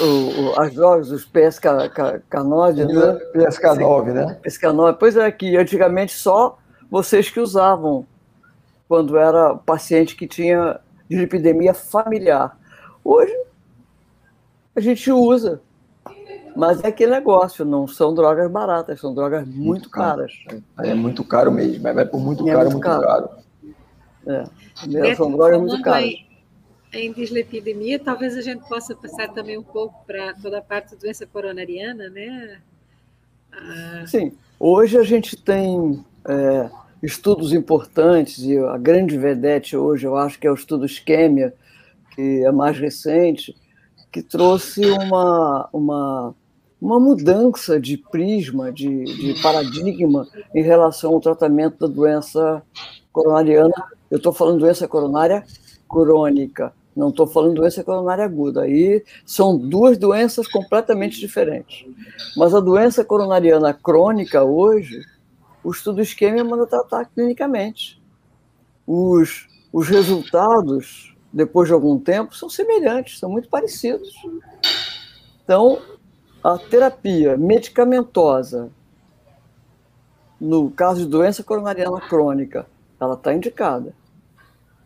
o, as drogas, os PSK9, né? PSK9, né? PSK9. Pois é, que antigamente só vocês que usavam quando era paciente que tinha dislipidemia familiar. Hoje, a gente usa mas é aquele negócio, não são drogas baratas, são drogas muito, muito caras. É, é, muito caro mesmo, vai por muito é caro, muito, muito caro. caro. É, são drogas muito caras. Em, em dislipidemia, talvez a gente possa passar também um pouco para toda a parte da doença coronariana, né? Ah... Sim, hoje a gente tem é, estudos importantes, e a grande vedete hoje, eu acho que é o estudo Isquêmia, que é mais recente, que trouxe uma, uma uma mudança de prisma, de, de paradigma em relação ao tratamento da doença coronariana. Eu estou falando doença coronária crônica, não estou falando doença coronária aguda. Aí são duas doenças completamente diferentes. Mas a doença coronariana crônica hoje, o estudo esquema manda tratar clinicamente. Os, os resultados, depois de algum tempo, são semelhantes, são muito parecidos. Então, a terapia medicamentosa, no caso de doença coronariana crônica, ela está indicada.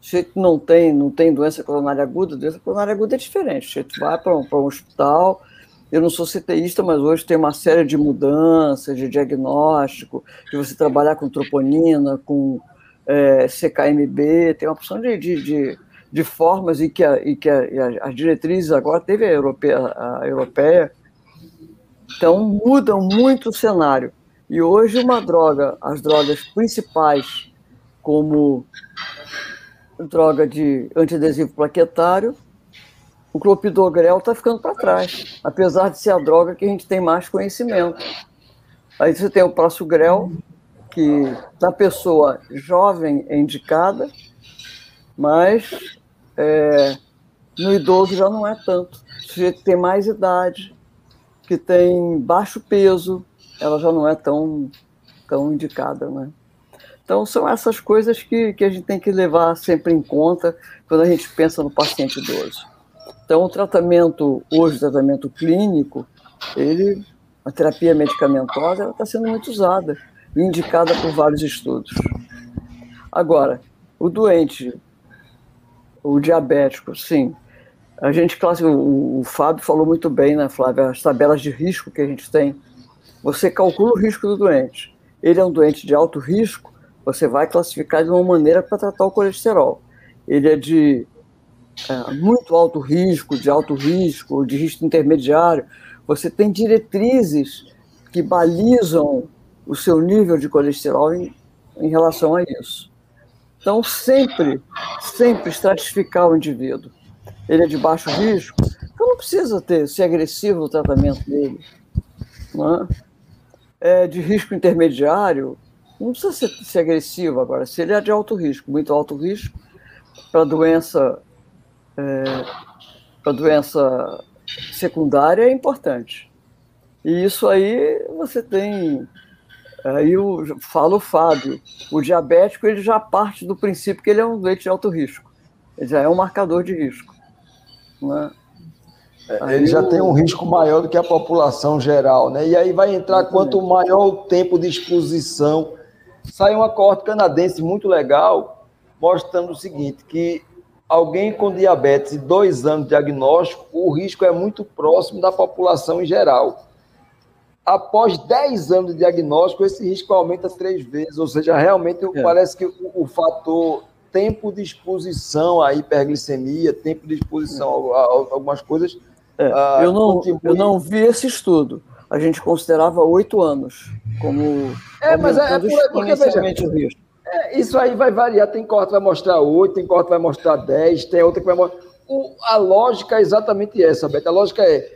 Se não tem, não tem doença coronária aguda, doença coronária aguda é diferente. Você vai para um, um hospital, eu não sou CTista, mas hoje tem uma série de mudanças, de diagnóstico, de você trabalhar com troponina, com é, CKMB, tem uma opção de, de, de, de formas e que, a, e que a, as diretrizes agora, teve a europeia, a europeia então mudam muito o cenário. E hoje uma droga, as drogas principais, como droga de antiadesivo plaquetário, o clopidogrel está ficando para trás, apesar de ser a droga que a gente tem mais conhecimento. Aí você tem o prasugrel, que na pessoa jovem é indicada, mas é, no idoso já não é tanto. O sujeito tem mais idade, que tem baixo peso, ela já não é tão, tão indicada, né? Então, são essas coisas que, que a gente tem que levar sempre em conta quando a gente pensa no paciente idoso. Então, o tratamento, hoje, o tratamento clínico, ele, a terapia medicamentosa, está sendo muito usada e indicada por vários estudos. Agora, o doente, o diabético, sim, a gente o, o Fábio falou muito bem, né, Flávia, as tabelas de risco que a gente tem. Você calcula o risco do doente. Ele é um doente de alto risco, você vai classificar de uma maneira para tratar o colesterol. Ele é de é, muito alto risco, de alto risco, de risco intermediário. Você tem diretrizes que balizam o seu nível de colesterol em, em relação a isso. Então, sempre, sempre estratificar o indivíduo. Ele é de baixo risco, então não precisa ter, ser agressivo no tratamento dele. É? é de risco intermediário, não precisa ser, ser agressivo agora. Se ele é de alto risco, muito alto risco, para doença, é, para doença secundária é importante. E isso aí você tem. Aí eu falo o Fábio, o diabético ele já parte do princípio que ele é um doente de alto risco. Ele já é um marcador de risco. Né? É, ele já tem um risco maior do que a população geral, né? E aí vai entrar quanto maior o tempo de exposição. Sai uma corte canadense muito legal, mostrando o seguinte, que alguém com diabetes e dois anos de diagnóstico, o risco é muito próximo da população em geral. Após 10 anos de diagnóstico, esse risco aumenta três vezes, ou seja, realmente é. parece que o, o fator tempo de exposição à hiperglicemia, tempo de exposição a, a, a algumas coisas. É, uh, eu, não, contribui... eu não vi esse estudo. A gente considerava oito anos como. É, mas é, é porque, veja, risco. É, isso aí vai variar. Tem corte que vai mostrar oito, tem corte que vai mostrar dez, tem outra que vai mostrar. O, a lógica é exatamente essa, Beto. A lógica é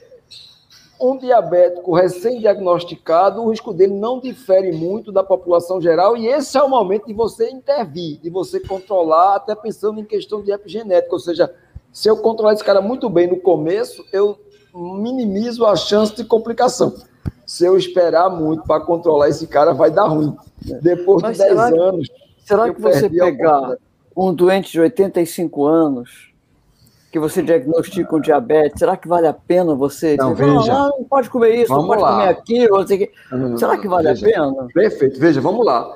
um diabético recém-diagnosticado, o risco dele não difere muito da população geral, e esse é o momento de você intervir, de você controlar, até pensando em questão de epigenética, ou seja, se eu controlar esse cara muito bem no começo, eu minimizo a chance de complicação. Se eu esperar muito para controlar esse cara, vai dar ruim. Depois Mas de 10 será, anos. Será que você pegar um doente de 85 anos que você diagnostica um diabetes, será que vale a pena você? Não, você veja. Fala, ah, não pode comer isso, vamos não pode lá. comer aquilo, não que. será que vale veja. a pena? Perfeito, veja, vamos lá.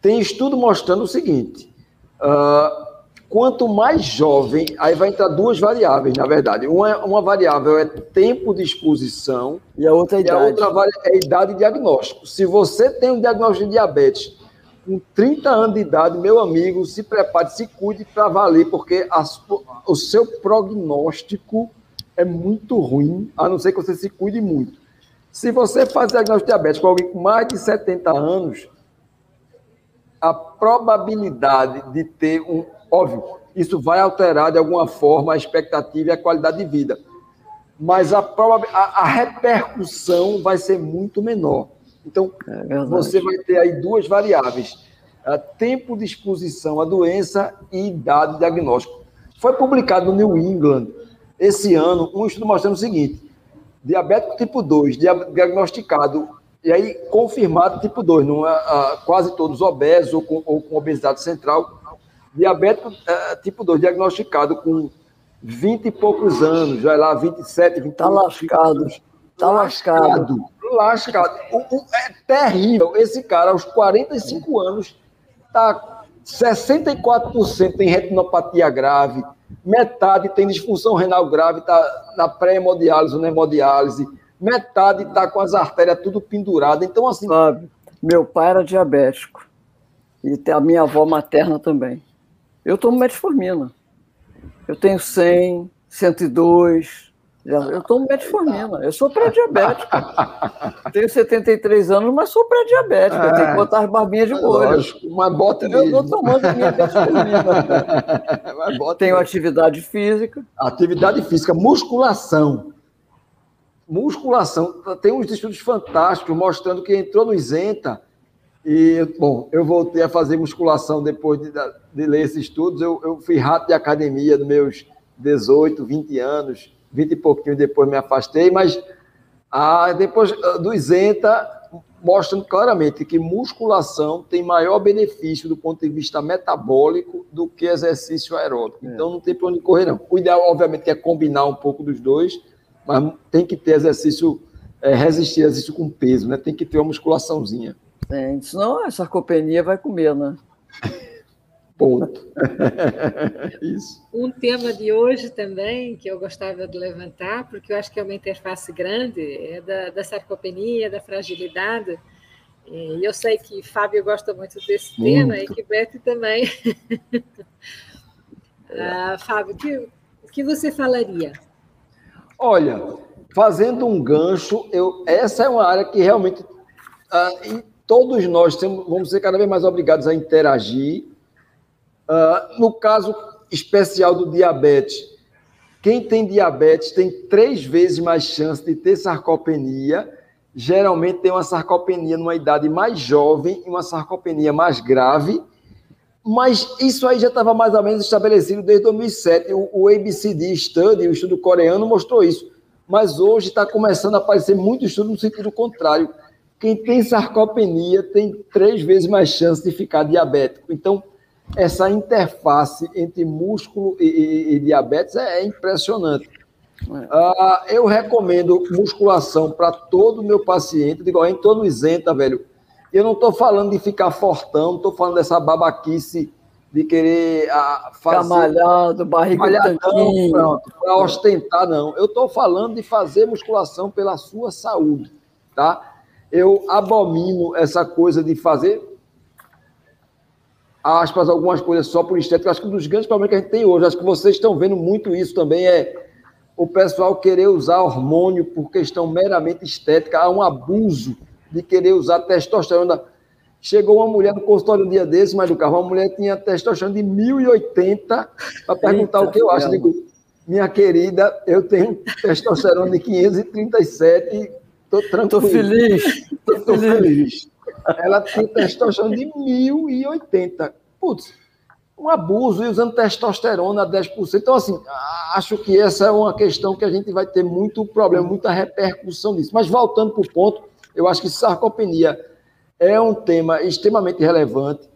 Tem estudo mostrando o seguinte: uh, quanto mais jovem, aí vai entrar duas variáveis, na verdade. Uma, uma variável é tempo de exposição e a outra é idade. E a outra é idade de diagnóstico. Se você tem um diagnóstico de diabetes com 30 anos de idade, meu amigo, se prepare, se cuide para valer, porque o seu prognóstico é muito ruim, a não ser que você se cuide muito. Se você faz diagnóstico de diabetes com alguém com mais de 70 anos, a probabilidade de ter um. Óbvio, isso vai alterar de alguma forma a expectativa e a qualidade de vida. Mas a, a, a repercussão vai ser muito menor. Então, é você vai ter aí duas variáveis: tempo de exposição à doença e idade de diagnóstico. Foi publicado no New England esse ano um estudo mostrando o seguinte: diabético tipo 2, diagnosticado e aí confirmado tipo 2, não é, quase todos obesos ou com, ou com obesidade central. Diabético é, tipo 2, diagnosticado com 20 e poucos anos, vai lá, 27, 28. Está lascado. Está lascado. lascado lascado. O, o, é terrível. Esse cara, aos 45 anos, tá 64% tem retinopatia grave, metade tem disfunção renal grave, está na pré-hemodiálise ou na hemodiálise, metade está com as artérias tudo penduradas. Então, assim. Sabe, meu pai era diabético. E a minha avó materna também. Eu tomo metformina. Eu tenho 100, 102, eu tomo metformina. Eu sou pré-diabético. tenho 73 anos, mas sou pré-diabético. É, tenho que botar as barbinhas de molho. Lógico, mas bota Eu estou tomando minha metformina. tenho mesmo. atividade física. Atividade física, musculação. Musculação. Tem uns estudos fantásticos mostrando que entrou no isenta. E, bom, eu voltei a fazer musculação depois de, de ler esses estudos. Eu, eu fui rato de academia dos meus 18, 20 anos 20 e pouquinho depois me afastei, mas ah, depois ah, do isenta, mostrando claramente que musculação tem maior benefício do ponto de vista metabólico do que exercício aeróbico. É. Então não tem para onde correr, não. O ideal, obviamente, é combinar um pouco dos dois, mas tem que ter exercício, é, resistir exercício com peso, né? Tem que ter uma musculaçãozinha. É, senão a sarcopenia vai comer, né? Ponto. Isso. Um tema de hoje também, que eu gostava de levantar, porque eu acho que é uma interface grande, é da, da sarcopenia, da fragilidade. E eu sei que Fábio gosta muito desse muito. tema e que Beth também. ah, Fábio, o que, que você falaria? Olha, fazendo um gancho, eu, essa é uma área que realmente. Ah, todos nós temos, vamos ser cada vez mais obrigados a interagir. Uh, no caso especial do diabetes, quem tem diabetes tem três vezes mais chance de ter sarcopenia. Geralmente tem uma sarcopenia numa idade mais jovem e uma sarcopenia mais grave. Mas isso aí já estava mais ou menos estabelecido desde 2007. O, o ABCD Study, o estudo coreano, mostrou isso. Mas hoje está começando a aparecer muito estudo no sentido contrário. Quem tem sarcopenia tem três vezes mais chance de ficar diabético. Então, essa interface entre músculo e, e, e diabetes é, é impressionante. Uh, eu recomendo musculação para todo meu paciente, digo, em todo isenta, velho. Eu não estou falando de ficar fortão, não estou falando dessa babaquice de querer uh, fazer. Camalhado, barriga pronto, para ostentar, não. Eu estou falando de fazer musculação pela sua saúde, tá? Eu abomino essa coisa de fazer aspas, algumas coisas só por estética. Acho que um dos grandes problemas que a gente tem hoje, acho que vocês estão vendo muito isso também, é o pessoal querer usar hormônio por questão meramente estética. Há um abuso de querer usar testosterona. Chegou uma mulher no consultório um dia desse, mas do carro, uma mulher tinha testosterona de 1080 para perguntar Eita, o que eu acho. Digo, minha querida, eu tenho testosterona de 537 Estou tranquilo. Estou feliz. Estou feliz. feliz. Ela tem testosterona de 1080. Putz, um abuso e usando testosterona a 10%. Então, assim, acho que essa é uma questão que a gente vai ter muito problema, muita repercussão nisso. Mas voltando para o ponto, eu acho que sarcopenia é um tema extremamente relevante.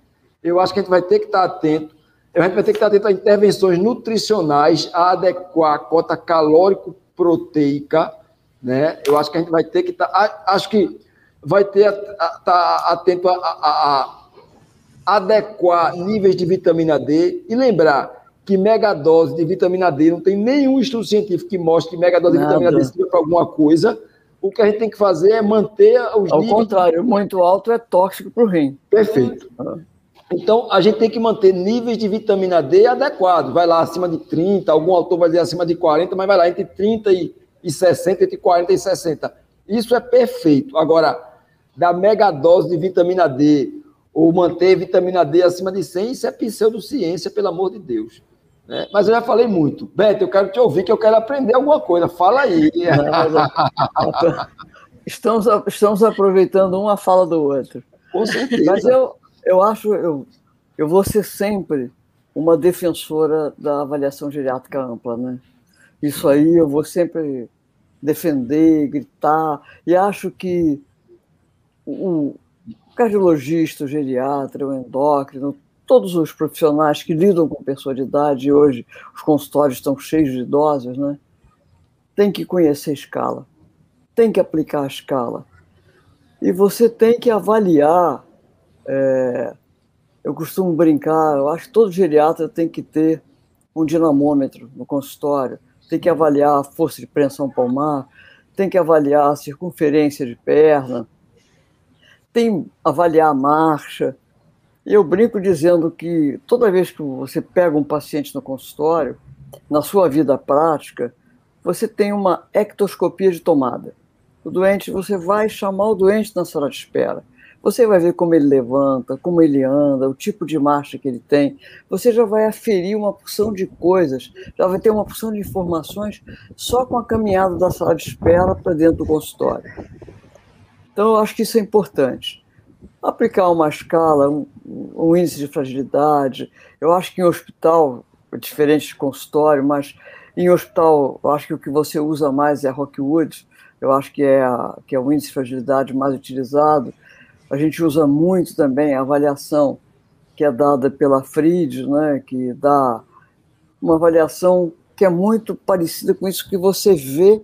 Eu acho que a gente vai ter que estar atento. A gente vai ter que estar atento a intervenções nutricionais, a adequar a cota calórico-proteica né? Eu acho que a gente vai ter que estar, tá, acho que vai ter estar tá atento a, a, a, adequar níveis de vitamina D e lembrar que megadose de vitamina D não tem nenhum estudo científico que mostre que megadose Nada. de vitamina D serve para alguma coisa. O que a gente tem que fazer é manter os Ao níveis. Ao contrário, muito alto é tóxico para o rim. Perfeito. Ah. Então, a gente tem que manter níveis de vitamina D adequados. Vai lá acima de 30, algum autor vai dizer acima de 40, mas vai lá entre 30 e e 60, entre 40 e 60. Isso é perfeito. Agora, da megadose de vitamina D ou manter vitamina D acima de 100, isso é pseudociência, pelo amor de Deus. Né? Mas eu já falei muito. Beto, eu quero te ouvir, que eu quero aprender alguma coisa. Fala aí. Estamos, estamos aproveitando uma fala do outro. Com certeza. Mas eu, eu acho, eu, eu vou ser sempre uma defensora da avaliação geriátrica ampla, né? Isso aí eu vou sempre defender, gritar, e acho que o cardiologista, o geriatra, o endócrino, todos os profissionais que lidam com pessoa de idade, hoje os consultórios estão cheios de idosos, né? Tem que conhecer a escala, tem que aplicar a escala. E você tem que avaliar. É, eu costumo brincar, eu acho que todo geriatra tem que ter um dinamômetro no consultório tem que avaliar a força de pressão palmar, tem que avaliar a circunferência de perna, tem que avaliar a marcha. Eu brinco dizendo que toda vez que você pega um paciente no consultório, na sua vida prática, você tem uma ectoscopia de tomada. O doente, você vai chamar o doente na sala de espera. Você vai ver como ele levanta, como ele anda, o tipo de marcha que ele tem. Você já vai aferir uma porção de coisas, já vai ter uma porção de informações só com a caminhada da sala de espera para dentro do consultório. Então, eu acho que isso é importante. Aplicar uma escala, um, um índice de fragilidade. Eu acho que em hospital, é diferente de consultório, mas em hospital, eu acho que o que você usa mais é Rockwood, eu acho que é, a, que é o índice de fragilidade mais utilizado a gente usa muito também a avaliação que é dada pela FRID, né, que dá uma avaliação que é muito parecida com isso que você vê,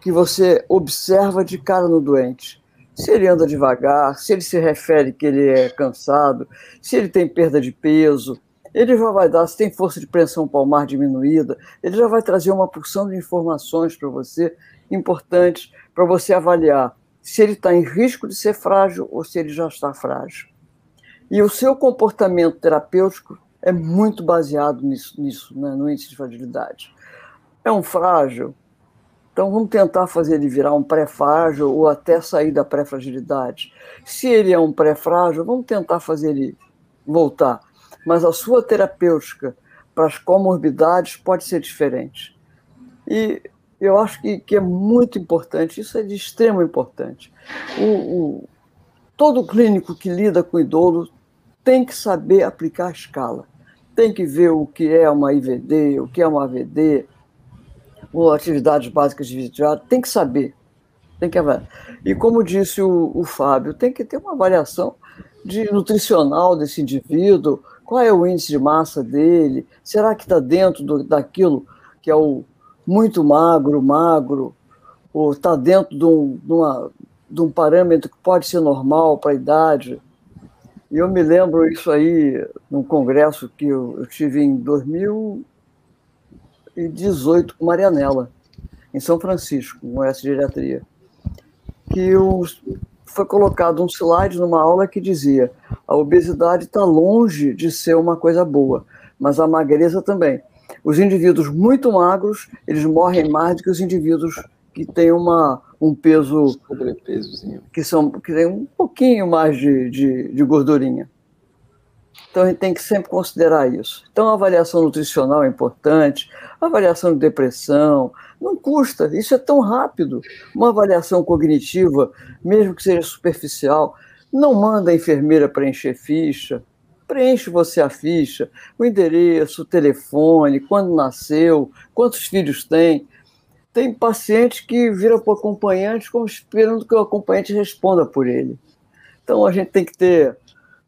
que você observa de cara no doente. Se ele anda devagar, se ele se refere que ele é cansado, se ele tem perda de peso, ele já vai dar, se tem força de pressão palmar diminuída, ele já vai trazer uma porção de informações para você importantes para você avaliar se ele está em risco de ser frágil ou se ele já está frágil. E o seu comportamento terapêutico é muito baseado nisso, nisso né, no índice de fragilidade. É um frágil? Então vamos tentar fazer ele virar um pré-frágil ou até sair da pré-fragilidade. Se ele é um pré-frágil, vamos tentar fazer ele voltar. Mas a sua terapêutica para as comorbidades pode ser diferente. E eu acho que, que é muito importante, isso é de extrema importância. O, o, todo clínico que lida com idoso tem que saber aplicar a escala. Tem que ver o que é uma IVD, o que é uma AVD, ou atividades básicas de vestibular, tem que saber. Tem que avaliar. E como disse o, o Fábio, tem que ter uma avaliação de nutricional desse indivíduo, qual é o índice de massa dele, será que está dentro do, daquilo que é o muito magro, magro, ou está dentro de um, de, uma, de um parâmetro que pode ser normal para a idade. E eu me lembro isso aí num congresso que eu, eu tive em 2018 com Marianela, em São Francisco, no S Geriatria, que foi colocado um slide numa aula que dizia a obesidade está longe de ser uma coisa boa, mas a magreza também os indivíduos muito magros, eles morrem mais do que os indivíduos que têm uma, um peso... Sobrepesozinho. Que, são, que tem um pouquinho mais de, de, de gordurinha. Então, a gente tem que sempre considerar isso. Então, a avaliação nutricional é importante, a avaliação de depressão, não custa, isso é tão rápido. Uma avaliação cognitiva, mesmo que seja superficial, não manda a enfermeira preencher ficha, preenche você a ficha, o endereço, o telefone, quando nasceu, quantos filhos tem. Tem paciente que vira para o acompanhante como esperando que o acompanhante responda por ele. Então a gente tem que ter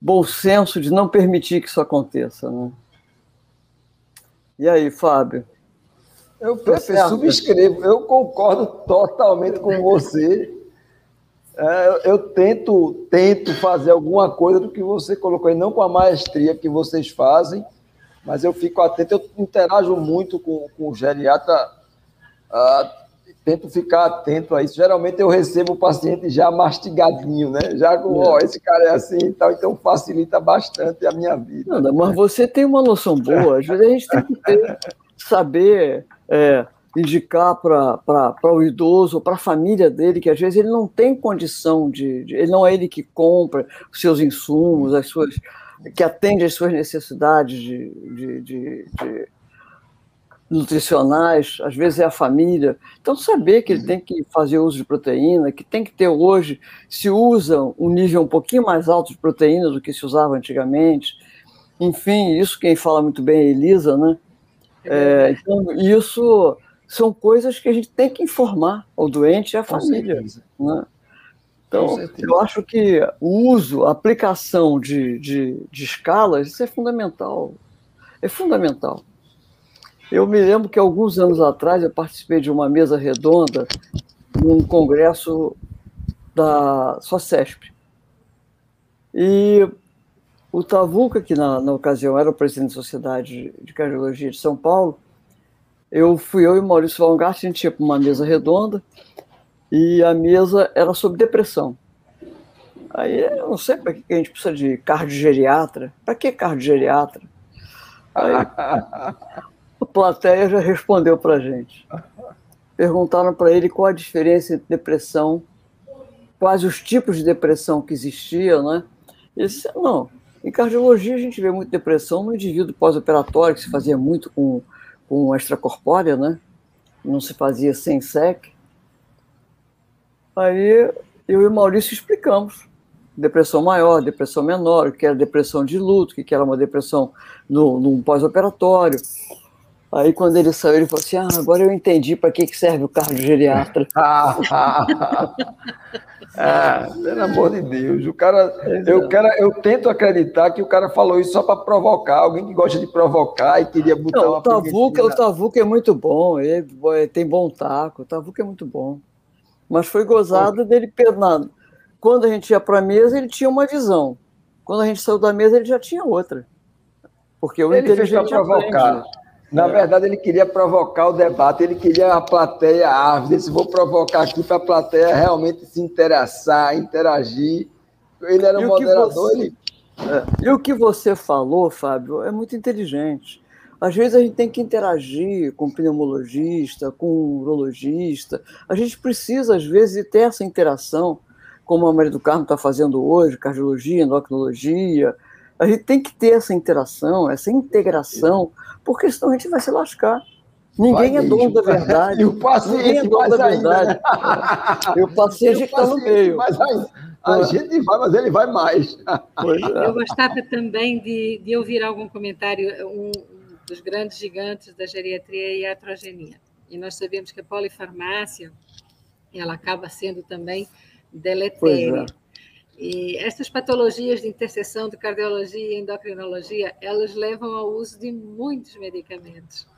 bom senso de não permitir que isso aconteça. Né? E aí, Fábio? Eu, Pepe, subscrevo, eu concordo totalmente com você. É, eu tento, tento fazer alguma coisa do que você colocou aí, não com a maestria que vocês fazem, mas eu fico atento, eu interajo muito com, com o geriatra, uh, tento ficar atento a isso. Geralmente eu recebo o paciente já mastigadinho, né? Já com, ó, esse cara é assim e tal, então facilita bastante a minha vida. Não, mas você tem uma noção boa, às vezes a gente tem que ter, saber. É, indicar para o idoso, para a família dele, que às vezes ele não tem condição de, de, Ele não é ele que compra os seus insumos, as suas, que atende às suas necessidades de, de, de, de nutricionais, às vezes é a família. Então, saber que ele tem que fazer uso de proteína, que tem que ter hoje, se usa um nível um pouquinho mais alto de proteína do que se usava antigamente. Enfim, isso quem fala muito bem é a Elisa, né? É, então, isso são coisas que a gente tem que informar ao doente e à família. Né? Então, eu acho que o uso, a aplicação de, de, de escalas, isso é fundamental. É fundamental. Eu me lembro que alguns anos atrás eu participei de uma mesa redonda num congresso da SOCESP. E o Tavuca, que na, na ocasião era o presidente da Sociedade de Cardiologia de São Paulo, eu fui eu e Maurício Valgart, a gente para uma mesa redonda e a mesa era sobre depressão. Aí eu não sei para que a gente precisa de cardiogeriatra. Para que cardiogeriatra? Aí, a plateia já respondeu para a gente. Perguntaram para ele qual a diferença entre depressão, quais os tipos de depressão que existiam, né? Ele disse, não, em cardiologia a gente vê muito depressão no indivíduo pós-operatório, que se fazia muito com com extracorpórea, né? Não se fazia sem SEC. Aí eu e o Maurício explicamos. Depressão maior, depressão menor, o que era depressão de luto, o que era uma depressão no, no pós-operatório. Aí quando ele saiu, ele falou assim: Ah, agora eu entendi para que, que serve o cardiogeriatra. Ah, pelo amor de Deus, o cara, eu, quero, eu tento acreditar que o cara falou isso só para provocar, alguém que gosta de provocar e queria botar Não, uma o Tavuca, o Tavuca é muito bom, ele, tem bom taco, o Tavuca é muito bom. Mas foi gozado dele pernado. Quando a gente ia para a mesa, ele tinha uma visão. Quando a gente saiu da mesa, ele já tinha outra. Porque o ele fez para provocar. Aprende. Na é. verdade, ele queria provocar o debate, ele queria a plateia árvore. Disse: vou provocar aqui para a plateia realmente se interessar, interagir. Ele era o um moderador. Você... Ele... É. E o que você falou, Fábio, é muito inteligente. Às vezes a gente tem que interagir com o pneumologista, com o urologista. A gente precisa, às vezes, ter essa interação, como a Maria do Carmo está fazendo hoje, cardiologia, endocrinologia. A gente tem que ter essa interação, essa integração, porque senão a gente vai se lascar. Ninguém vai é dono da verdade. E o paciente Ninguém é dono da verdade. Né? E o paciente está no meio. Mas aí, a gente vai, mas ele vai mais. É. Eu gostava também de, de ouvir algum comentário, um dos grandes gigantes da geriatria e a atrogenia. E nós sabemos que a polifarmácia, ela acaba sendo também deletéria. É. E estas patologias de interseção de cardiologia e endocrinologia, elas levam ao uso de muitos medicamentos.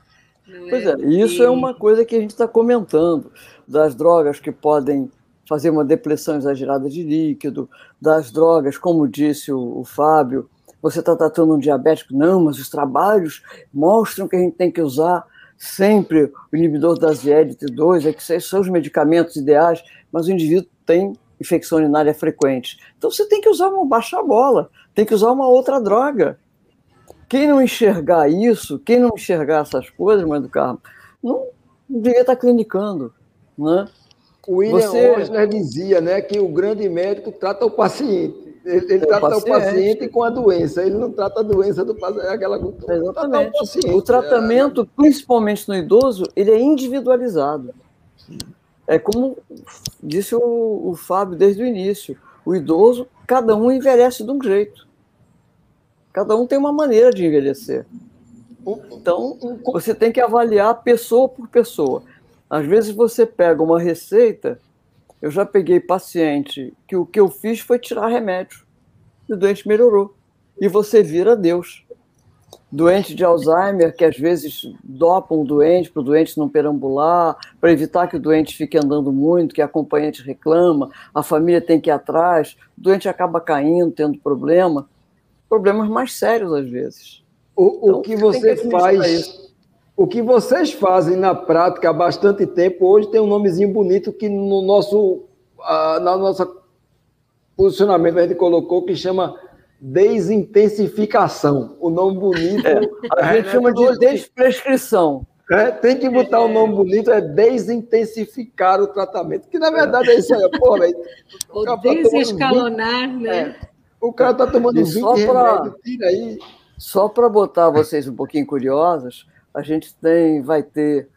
Pois é, é isso e... é uma coisa que a gente está comentando, das drogas que podem fazer uma depressão exagerada de líquido, das drogas, como disse o, o Fábio, você está tratando um diabético? Não, mas os trabalhos mostram que a gente tem que usar sempre o inibidor da SGLT2, é que são os medicamentos ideais, mas o indivíduo tem infecção urinária frequente. Então você tem que usar uma baixa bola, tem que usar uma outra droga. Quem não enxergar isso, quem não enxergar essas coisas, mãe do Carmo, não, não devia estar clinicando, né? O William Você... Osler dizia né, que o grande médico trata o paciente. Ele, ele trata o paciente. o paciente. com a doença, ele não trata a doença do paciente, é aquela Exatamente. O, paciente, o, tratamento, é... principalmente no idoso, ele é individualizado. É como disse o, o Fábio desde o início. O idoso, cada um envelhece de um jeito. Cada um tem uma maneira de envelhecer. Então, você tem que avaliar pessoa por pessoa. Às vezes você pega uma receita, eu já peguei paciente que o que eu fiz foi tirar remédio e o doente melhorou. E você vira Deus. Doente de Alzheimer, que às vezes dopam o doente para o doente não perambular, para evitar que o doente fique andando muito, que a acompanhante reclama, a família tem que ir atrás, o doente acaba caindo, tendo problema. Problemas mais sérios às vezes. O, o então, que você que faz o que vocês fazem na prática há bastante tempo, hoje tem um nomezinho bonito que no nosso, uh, na nossa posicionamento a gente colocou que chama desintensificação. O nome bonito. É, a gente chama de desprescrição. É, tem que botar o um nome bonito, é desintensificar o tratamento, que na verdade é isso aí, pô, velho. Ou tá desescalonar, 20, né? É, o cara está tomando e 20 pra, remédios, tira aí. Só para botar vocês um pouquinho curiosos, a gente tem, vai ter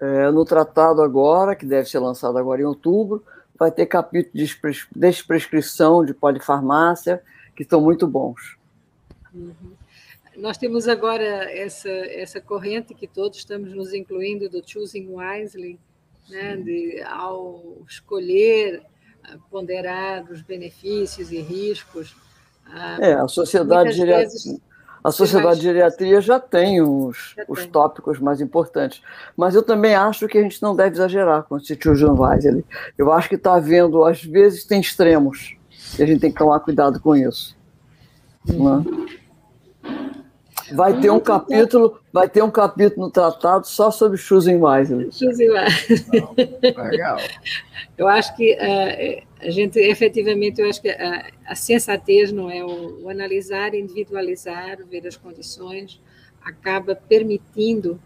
é, no tratado agora, que deve ser lançado agora em outubro, vai ter capítulo de desprescrição de polifarmácia, que estão muito bons. Uhum. Nós temos agora essa, essa corrente que todos estamos nos incluindo do Choosing Wisely, né, de, ao escolher, ponderar os benefícios e riscos. É, a sociedade vezes, a Sociedade de Geriatria já tem os, já os tem. tópicos mais importantes. Mas eu também acho que a gente não deve exagerar com esse Children Weisel. Eu acho que está havendo, às vezes, tem extremos. E a gente tem que tomar cuidado com isso. Né? Vai ter um capítulo, vai ter um capítulo no tratado só sobre Wisely. Choosing Wisely. Legal. Eu acho que uh, a gente, efetivamente, eu acho que a, a sensatez não é o, o, analisar, individualizar, ver as condições, acaba permitindo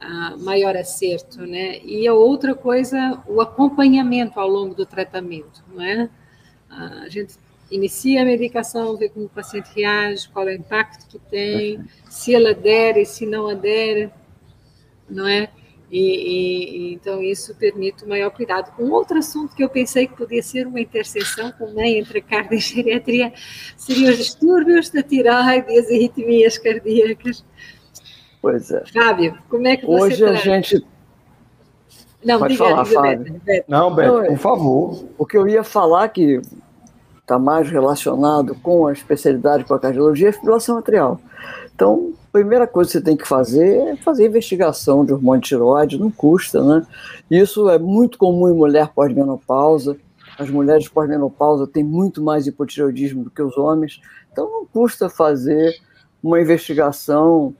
uh, maior acerto, né? E a outra coisa, o acompanhamento ao longo do tratamento, não é? A gente inicia a medicação, vê como o paciente reage, qual é o impacto que tem, se ela adere, se não adere, não é? E, e, então isso permite o maior cuidado. Um outro assunto que eu pensei que podia ser uma interseção também entre a cardio e a geriatria seriam os distúrbios da tiroide e as arritmias cardíacas. Pois é. Fábio, como é que você Hoje a gente não, Pode diga, falar. Beto, Beto. Não, Beto, por favor. O que eu ia falar que está mais relacionado com a especialidade, com a cardiologia, é a fibrilação atrial. Então, a primeira coisa que você tem que fazer é fazer investigação de hormônio de tiroide, não custa, né? Isso é muito comum em mulher pós-menopausa. As mulheres pós-menopausa têm muito mais hipotireoidismo do que os homens, então não custa fazer uma investigação,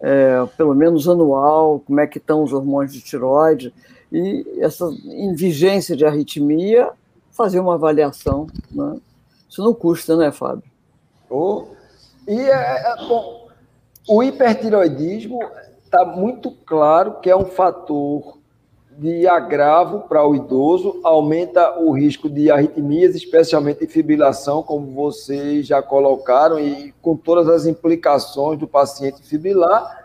é, pelo menos anual, como é que estão os hormônios de tiroide, e essa em vigência de arritmia, fazer uma avaliação, né? Isso não custa, né, Fábio? Oh, e é, é, bom, O hipertiroidismo está muito claro que é um fator de agravo para o idoso, aumenta o risco de arritmias, especialmente fibrilação, como vocês já colocaram, e com todas as implicações do paciente fibrilar.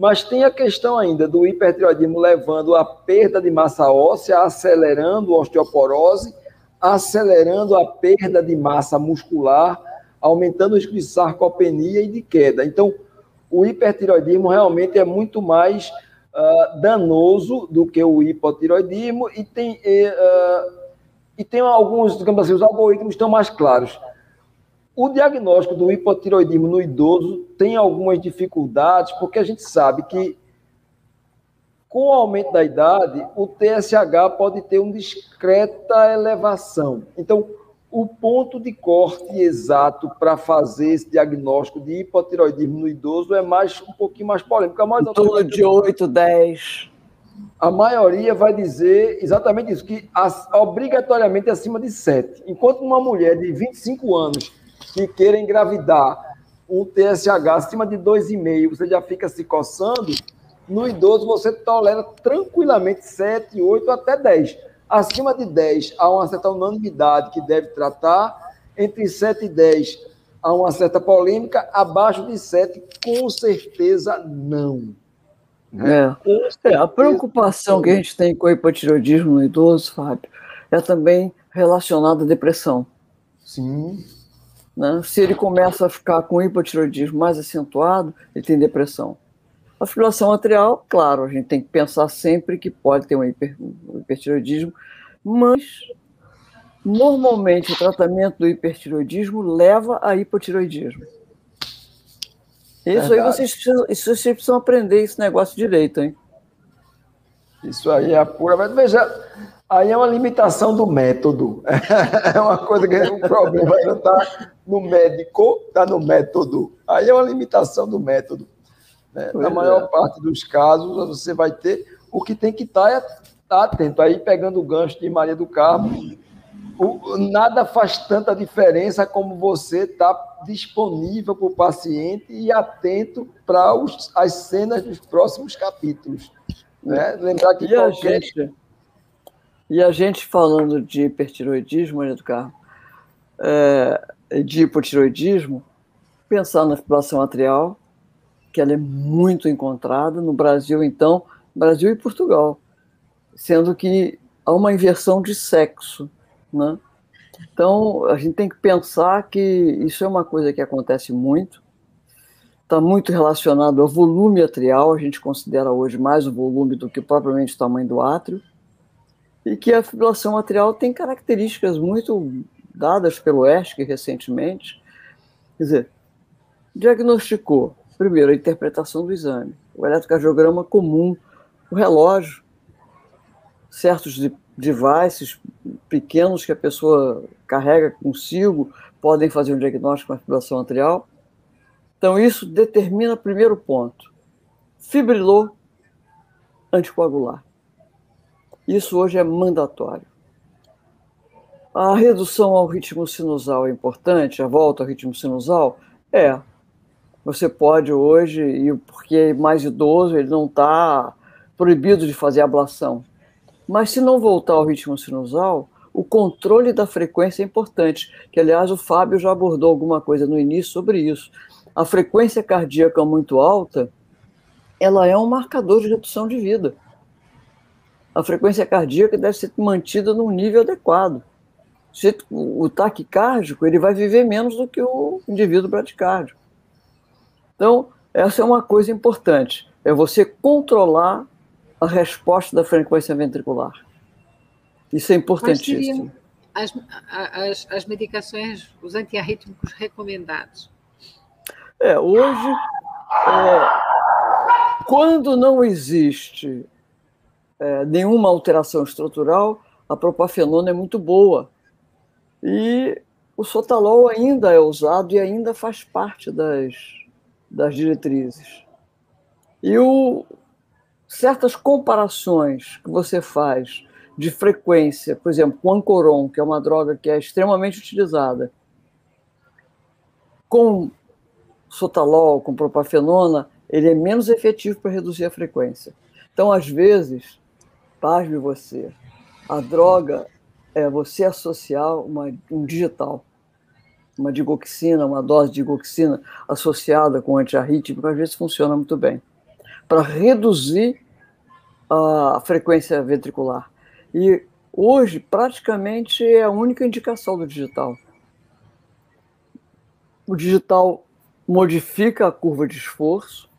Mas tem a questão ainda do hipertiroidismo levando a perda de massa óssea, acelerando a osteoporose, acelerando a perda de massa muscular, aumentando o risco de sarcopenia e de queda. Então, o hipertiroidismo realmente é muito mais uh, danoso do que o hipotiroidismo e tem, uh, e tem alguns, digamos assim, os algoritmos estão mais claros. O diagnóstico do hipotiroidismo no idoso tem algumas dificuldades, porque a gente sabe que com o aumento da idade, o TSH pode ter uma discreta elevação. Então, o ponto de corte exato para fazer esse diagnóstico de hipotiroidismo no idoso é mais um pouquinho mais polêmico. A torno de 8, 10. A maioria vai dizer exatamente isso, que obrigatoriamente acima de 7. Enquanto uma mulher de 25 anos que queira engravidar um TSH acima de 2,5, você já fica se coçando, no idoso você tolera tranquilamente 7, 8 até 10 Acima de 10 há uma certa unanimidade que deve tratar, entre 7 e 10 há uma certa polêmica, abaixo de 7, com certeza não. Né? É. é. a preocupação que a gente tem com o hipotireoidismo no idoso, Fábio, é também relacionada à depressão. Sim. Né? Se ele começa a ficar com hipotireoidismo mais acentuado, ele tem depressão. A fibrilação atrial, claro, a gente tem que pensar sempre que pode ter um, hiper, um hipertiroidismo, mas normalmente o tratamento do hipertiroidismo leva a hipotiroidismo. Isso Verdade. aí vocês precisam, isso vocês precisam aprender esse negócio direito, hein? Isso aí é a pura. Mas veja, aí é uma limitação do método. É uma coisa que o problema não está no médico, está no método. Aí é uma limitação do método. Né? Na maior é. parte dos casos, você vai ter. O que tem que estar é estar tá atento. Aí, pegando o gancho de Maria do Carmo, o, nada faz tanta diferença como você estar tá disponível para o paciente e atento para as cenas dos próximos capítulos. Né? Lembrar que e qualquer... a gente E a gente falando de hipertiroidismo, Maria do Carmo, é, de hipotiroidismo, pensar na fibrilação atrial, que ela é muito encontrada no Brasil, então, Brasil e Portugal, sendo que há uma inversão de sexo, né? Então, a gente tem que pensar que isso é uma coisa que acontece muito, está muito relacionado ao volume atrial, a gente considera hoje mais o volume do que propriamente o tamanho do átrio, e que a fibrilação atrial tem características muito dadas pelo ESC recentemente. Quer dizer, diagnosticou Primeiro, a interpretação do exame, o eletrocardiograma comum, o relógio, certos devices pequenos que a pessoa carrega consigo podem fazer um diagnóstico com fibrilação atrial. Então, isso determina primeiro ponto. Fibrilou anticoagular. Isso hoje é mandatório. A redução ao ritmo sinusal é importante, a volta ao ritmo sinusal? É, você pode hoje, e porque é mais idoso, ele não está proibido de fazer ablação. Mas se não voltar ao ritmo sinusal, o controle da frequência é importante, que aliás o Fábio já abordou alguma coisa no início sobre isso. A frequência cardíaca muito alta, ela é um marcador de redução de vida. A frequência cardíaca deve ser mantida num nível adequado. O taquicárdico ele vai viver menos do que o indivíduo bradicárdio. Então, essa é uma coisa importante, é você controlar a resposta da frequência ventricular. Isso é importantíssimo. As, as, as medicações, os antiarrítmicos recomendados? É, hoje, é, quando não existe é, nenhuma alteração estrutural, a propafenona é muito boa. E o sotalol ainda é usado e ainda faz parte das, das diretrizes. E o, certas comparações que você faz de frequência, por exemplo, com Ancoron, que é uma droga que é extremamente utilizada, com sotalol, com propafenona, ele é menos efetivo para reduzir a frequência. Então, às vezes, pasme você, a droga é você associar uma, um digital, uma digoxina, uma dose de digoxina associada com antiarrítmico, às vezes funciona muito bem, para reduzir a frequência ventricular. E hoje, praticamente, é a única indicação do digital. O digital modifica a curva de esforço,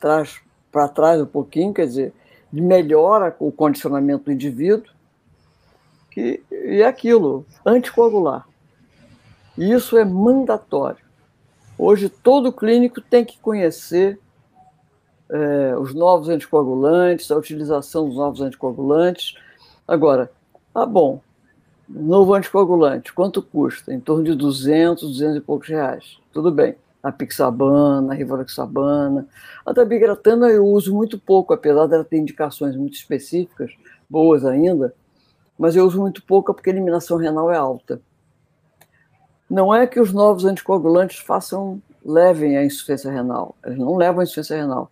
traz para trás um pouquinho, quer dizer, melhora o condicionamento do indivíduo, que, e aquilo, anticoagular. Isso é mandatório. Hoje, todo clínico tem que conhecer é, os novos anticoagulantes, a utilização dos novos anticoagulantes. Agora, ah, bom, novo anticoagulante, quanto custa? Em torno de 200, 200 e poucos reais. Tudo bem. A pixabana, a rivaroxabana. A dabigatana eu uso muito pouco, apesar dela ter indicações muito específicas, boas ainda, mas eu uso muito pouco porque a eliminação renal é alta. Não é que os novos anticoagulantes façam levem a insuficiência renal, eles não levam a insuficiência renal,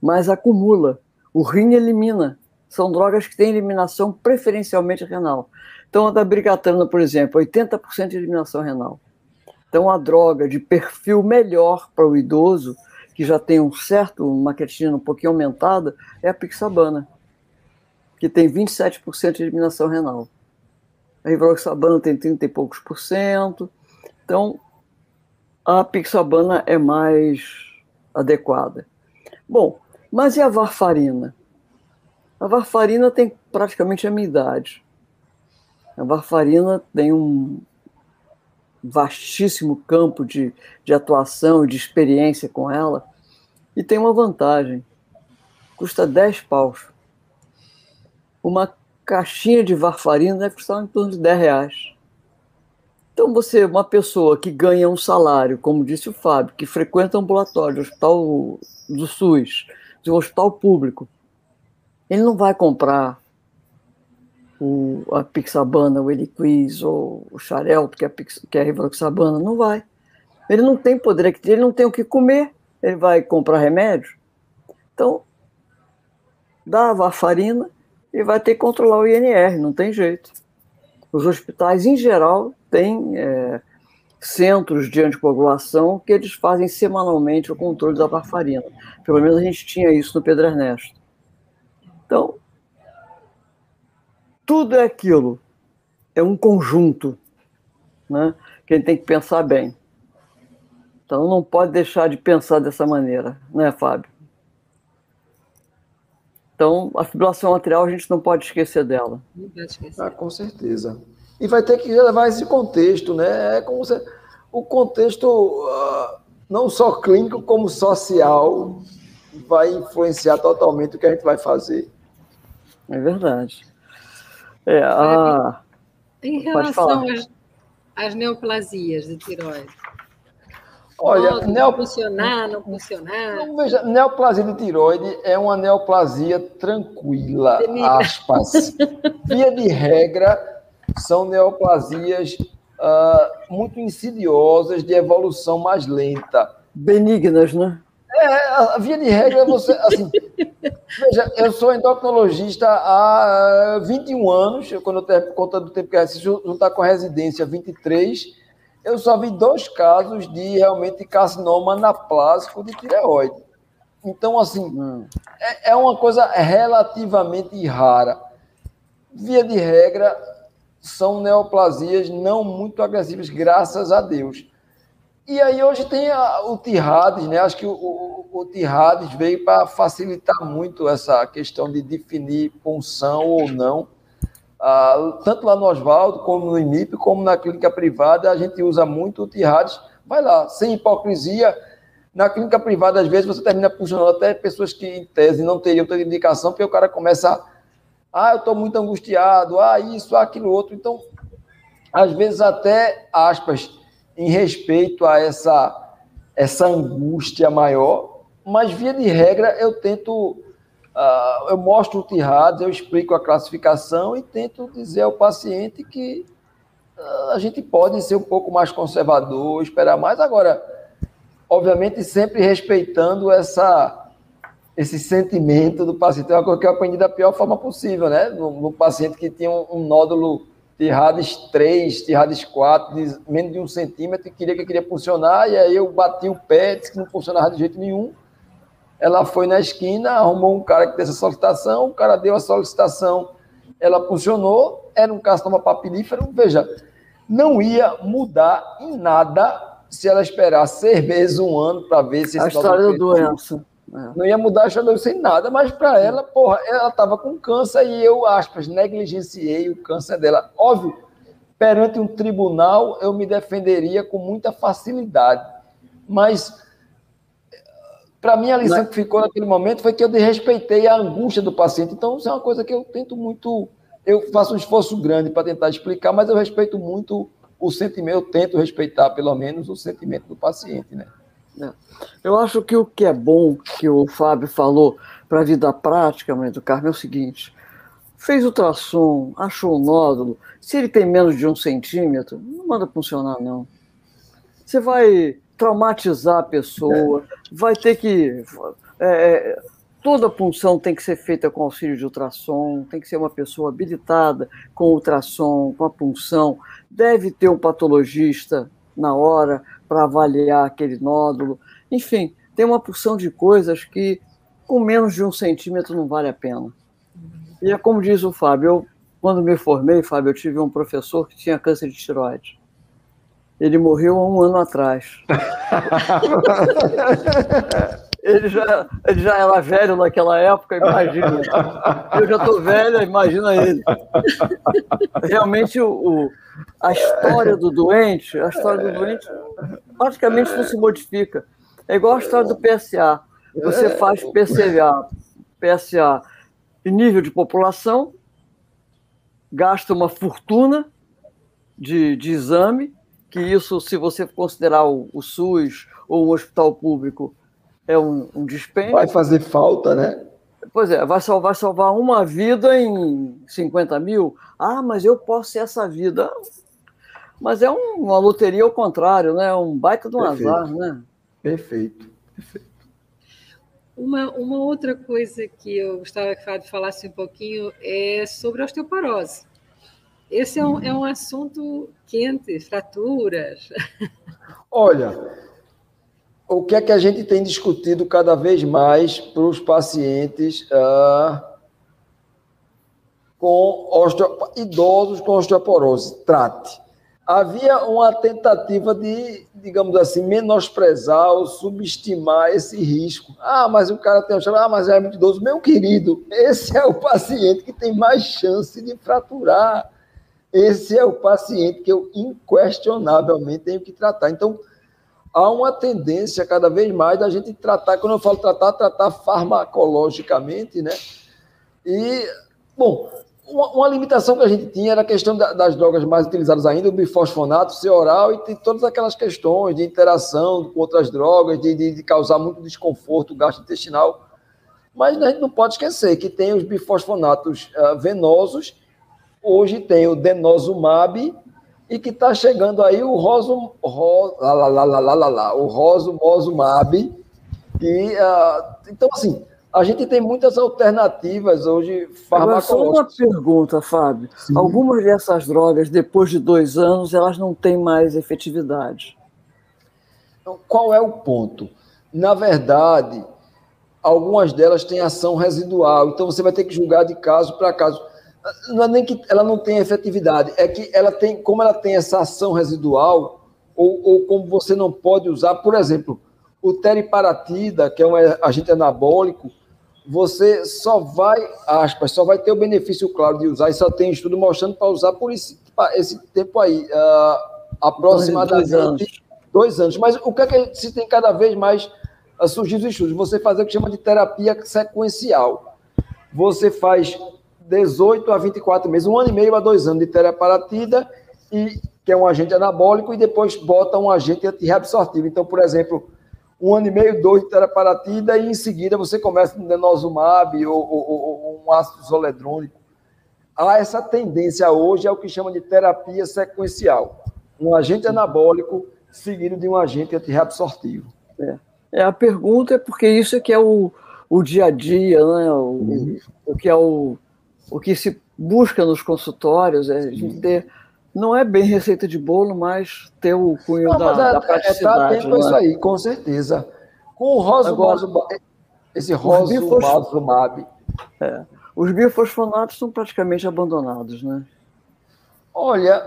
mas acumula. O rim elimina. São drogas que têm eliminação preferencialmente renal. Então, a dabrigatana, por exemplo, 80% de eliminação renal. Então, a droga de perfil melhor para o idoso, que já tem um certo, uma creatinina um pouquinho aumentada, é a pixabana, que tem 27% de eliminação renal. A rivaroxabana tem 30 e poucos por cento. Então, a pixabana é mais adequada. Bom, mas e a varfarina? A varfarina tem praticamente a minha idade. A varfarina tem um vastíssimo campo de, de atuação e de experiência com ela e tem uma vantagem. Custa 10 paus. Uma caixinha de varfarina deve custar em torno de 10 reais. Então, você, uma pessoa que ganha um salário, como disse o Fábio, que frequenta ambulatório, hospital do SUS, de um hospital público, ele não vai comprar o, a Pixabana, o Eliquis ou o Xarel, que é, que é a Rivaroxabana, não vai. Ele não tem poder, ele não tem o que comer, ele vai comprar remédio. Então, dá a varfarina e vai ter que controlar o INR, não tem jeito. Os hospitais, em geral, têm é, centros de anticoagulação que eles fazem semanalmente o controle da varfarina. Pelo menos a gente tinha isso no Pedro Ernesto. Então, tudo é aquilo. É um conjunto né, que a gente tem que pensar bem. Então, não pode deixar de pensar dessa maneira, né, Fábio? Então, a fibrilação atrial a gente não pode esquecer dela. Não pode esquecer. Ah, com certeza. E vai ter que levar esse contexto, né? É como se, o contexto uh, não só clínico como social vai influenciar totalmente o que a gente vai fazer. É verdade. É, a... Em relação às, às neoplasias de tiroide, Olha, Pode neo... funcionar, não funcionar. Não, veja, neoplasia de tiroide é uma neoplasia tranquila, aspas. Via de regra, são neoplasias uh, muito insidiosas de evolução mais lenta. Benignas, né? É, a via de regra, você, assim, veja, eu sou endocrinologista há 21 anos, quando eu tenho conta do tempo que eu juntar com a residência 23, eu só vi dois casos de realmente carcinoma anaplásico de tireoide. Então, assim, hum. é, é uma coisa relativamente rara. Via de regra, são neoplasias não muito agressivas, graças a Deus. E aí hoje tem a, o Tirades, né? Acho que o, o, o Tirades veio para facilitar muito essa questão de definir punção ou não. Ah, tanto lá no Oswaldo, como no IMIP, como na clínica privada, a gente usa muito o Tirades. Vai lá, sem hipocrisia. Na clínica privada, às vezes, você termina funcionando até pessoas que, em tese, não teriam tanta indicação, porque o cara começa a, ah, eu estou muito angustiado, ah, isso, aquilo, outro. Então, às vezes, até, aspas, em respeito a essa, essa angústia maior, mas via de regra eu tento, uh, eu mostro o TIRADS, eu explico a classificação e tento dizer ao paciente que uh, a gente pode ser um pouco mais conservador, esperar mais. Agora, obviamente sempre respeitando essa esse sentimento do paciente. É uma coisa que eu aprendi da pior forma possível, né? No, no paciente que tinha um, um nódulo de Hades 3, de Hades 4, de menos de um centímetro, e queria que queria funcionar, e aí eu bati o pé, disse que não funcionava de jeito nenhum. Ela foi na esquina, arrumou um cara que fez a solicitação, o cara deu a solicitação, ela funcionou, era um carcinoma papilífero, veja, não ia mudar em nada se ela esperar seis meses, um ano, para ver se... A história da doença. Não ia mudar a história sem nada, mas para ela, porra, ela estava com câncer e eu, aspas, negligenciei o câncer dela. Óbvio, perante um tribunal eu me defenderia com muita facilidade, mas para mim a lição mas... que ficou naquele momento foi que eu desrespeitei a angústia do paciente. Então, isso é uma coisa que eu tento muito, eu faço um esforço grande para tentar explicar, mas eu respeito muito o sentimento, eu tento respeitar pelo menos o sentimento do paciente, né? Eu acho que o que é bom que o Fábio falou para a vida prática, mãe do Carmo, é o seguinte: fez ultrassom, achou o nódulo, se ele tem menos de um centímetro, não manda funcionar, não. Você vai traumatizar a pessoa, vai ter que. É, é, toda punção tem que ser feita com auxílio de ultrassom, tem que ser uma pessoa habilitada com ultrassom, com a punção, deve ter um patologista na hora para avaliar aquele nódulo. Enfim, tem uma porção de coisas que com menos de um centímetro não vale a pena. E é como diz o Fábio, eu, quando me formei, Fábio, eu tive um professor que tinha câncer de tiroide. Ele morreu há um ano atrás. ele, já, ele já era velho naquela época, imagina. Eu já estou velha, imagina ele. Realmente, o, a história do doente, a história do doente praticamente não se modifica. É igual a história do PSA. Você faz PSA, PSA em nível de população, gasta uma fortuna de, de exame, que isso, se você considerar o, o SUS ou o hospital público, é um, um dispêndio. Vai fazer falta, né? Pois é, vai salvar, salvar uma vida em 50 mil. Ah, mas eu posso ser essa vida. Mas é um, uma loteria ao contrário, né? Um baita de um Perfeito. azar, né? Perfeito. Perfeito. Uma, uma outra coisa que eu gostava que Fábio falasse um pouquinho é sobre a osteoporose. Esse é um, é um assunto quente, fraturas. Olha, o que é que a gente tem discutido cada vez mais para os pacientes uh, com osteo... idosos com osteoporose? Trate. Havia uma tentativa de, digamos assim, menosprezar ou subestimar esse risco. Ah, mas o cara tem osteoporose, ah, mas é muito idoso. Meu querido, esse é o paciente que tem mais chance de fraturar. Esse é o paciente que eu inquestionavelmente tenho que tratar. Então, há uma tendência cada vez mais da gente tratar, quando eu falo tratar, tratar farmacologicamente, né? E, bom, uma, uma limitação que a gente tinha era a questão da, das drogas mais utilizadas ainda, o bifosfonato, ser oral e tem todas aquelas questões de interação com outras drogas, de, de, de causar muito desconforto gastrointestinal. Mas a gente não pode esquecer que tem os bifosfonatos uh, venosos, hoje tem o denosumab, e que está chegando aí o Roso, Ro, lá, lá, lá, lá, lá, lá, o Roso Mosumab, que, uh, então, assim, a gente tem muitas alternativas hoje farmacológicas. Só uma pergunta, Fábio. Sim. Algumas dessas drogas, depois de dois anos, elas não têm mais efetividade. Então, qual é o ponto? Na verdade, algumas delas têm ação residual, então você vai ter que julgar de caso para caso não é nem que ela não tem efetividade, é que ela tem, como ela tem essa ação residual, ou, ou como você não pode usar, por exemplo, o teriparatida, que é um agente anabólico, você só vai, aspas, só vai ter o benefício claro de usar, e só tem estudo mostrando para usar por esse, esse tempo aí, uh, aproximadamente dois anos. dois anos. Mas o que é que se tem cada vez mais uh, surgido estudos? Você fazer o que chama de terapia sequencial. Você faz 18 a 24 meses, um ano e meio a dois anos de teriparatida, e, que é um agente anabólico, e depois bota um agente antirreabsortivo. Então, por exemplo, um ano e meio, dois de teriparatida, e em seguida você começa com denosumab ou, ou, ou um ácido zoledrônico. Há essa tendência hoje, é o que chama de terapia sequencial. Um agente anabólico seguido de um agente antirreabsortivo. É. é. a pergunta é porque isso é que é o, o dia a dia, né? o, o que é o, o que se busca nos consultórios, é a gente ter não é bem receita de bolo, mas ter o cunho não, da, é, da praticidade. É, tá atento né? isso aí, com certeza. Com o Rosumab, esse Rosumab. É, os biofosfonatos são praticamente abandonados, né? Olha,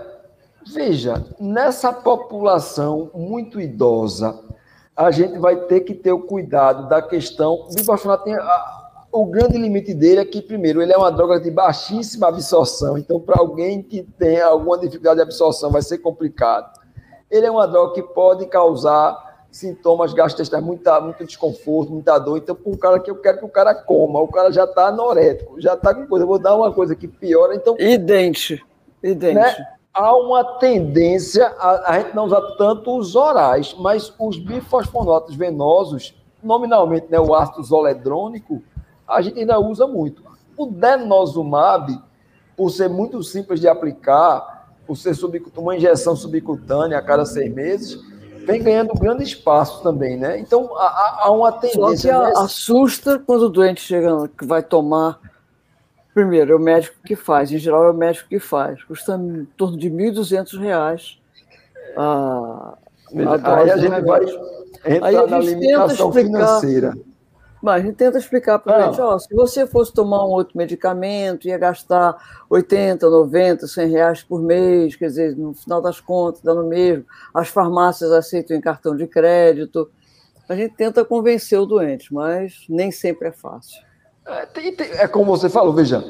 veja, nessa população muito idosa, a gente vai ter que ter o cuidado da questão. O bifosfonato tem. A, o grande limite dele é que, primeiro, ele é uma droga de baixíssima absorção, então, para alguém que tem alguma dificuldade de absorção, vai ser complicado. Ele é uma droga que pode causar sintomas gastrointestinais, muita, muito desconforto, muita dor. Então, para um cara que eu quero que o cara coma, o cara já está anorético, já está com coisa, eu vou dar uma coisa que piora. Então, e dente? E dente? Né? há uma tendência a, a, gente não usar tanto os orais, mas os bifosfonatos venosos, nominalmente né, o ácido zoledrônico, a gente ainda usa muito. O denosumab, por ser muito simples de aplicar, por ser uma injeção subcutânea a cada seis meses, vem ganhando grande espaço também, né? Então há, há uma tendência. Só que assusta quando o doente chega, que vai tomar Primeiro, é o médico que faz, em geral é o médico que faz. Custa em torno de R$ 1.200 a, a Aí a gente vai entrar Aí na limitação explicar, financeira. Mas a gente tenta explicar para o gente, ó, se você fosse tomar um outro medicamento, ia gastar 80, 90, 100 reais por mês, quer dizer, no final das contas, dá no mesmo. As farmácias aceitam em cartão de crédito. A gente tenta convencer o doente, mas nem sempre é fácil. É, tem, tem, é como você falou, veja,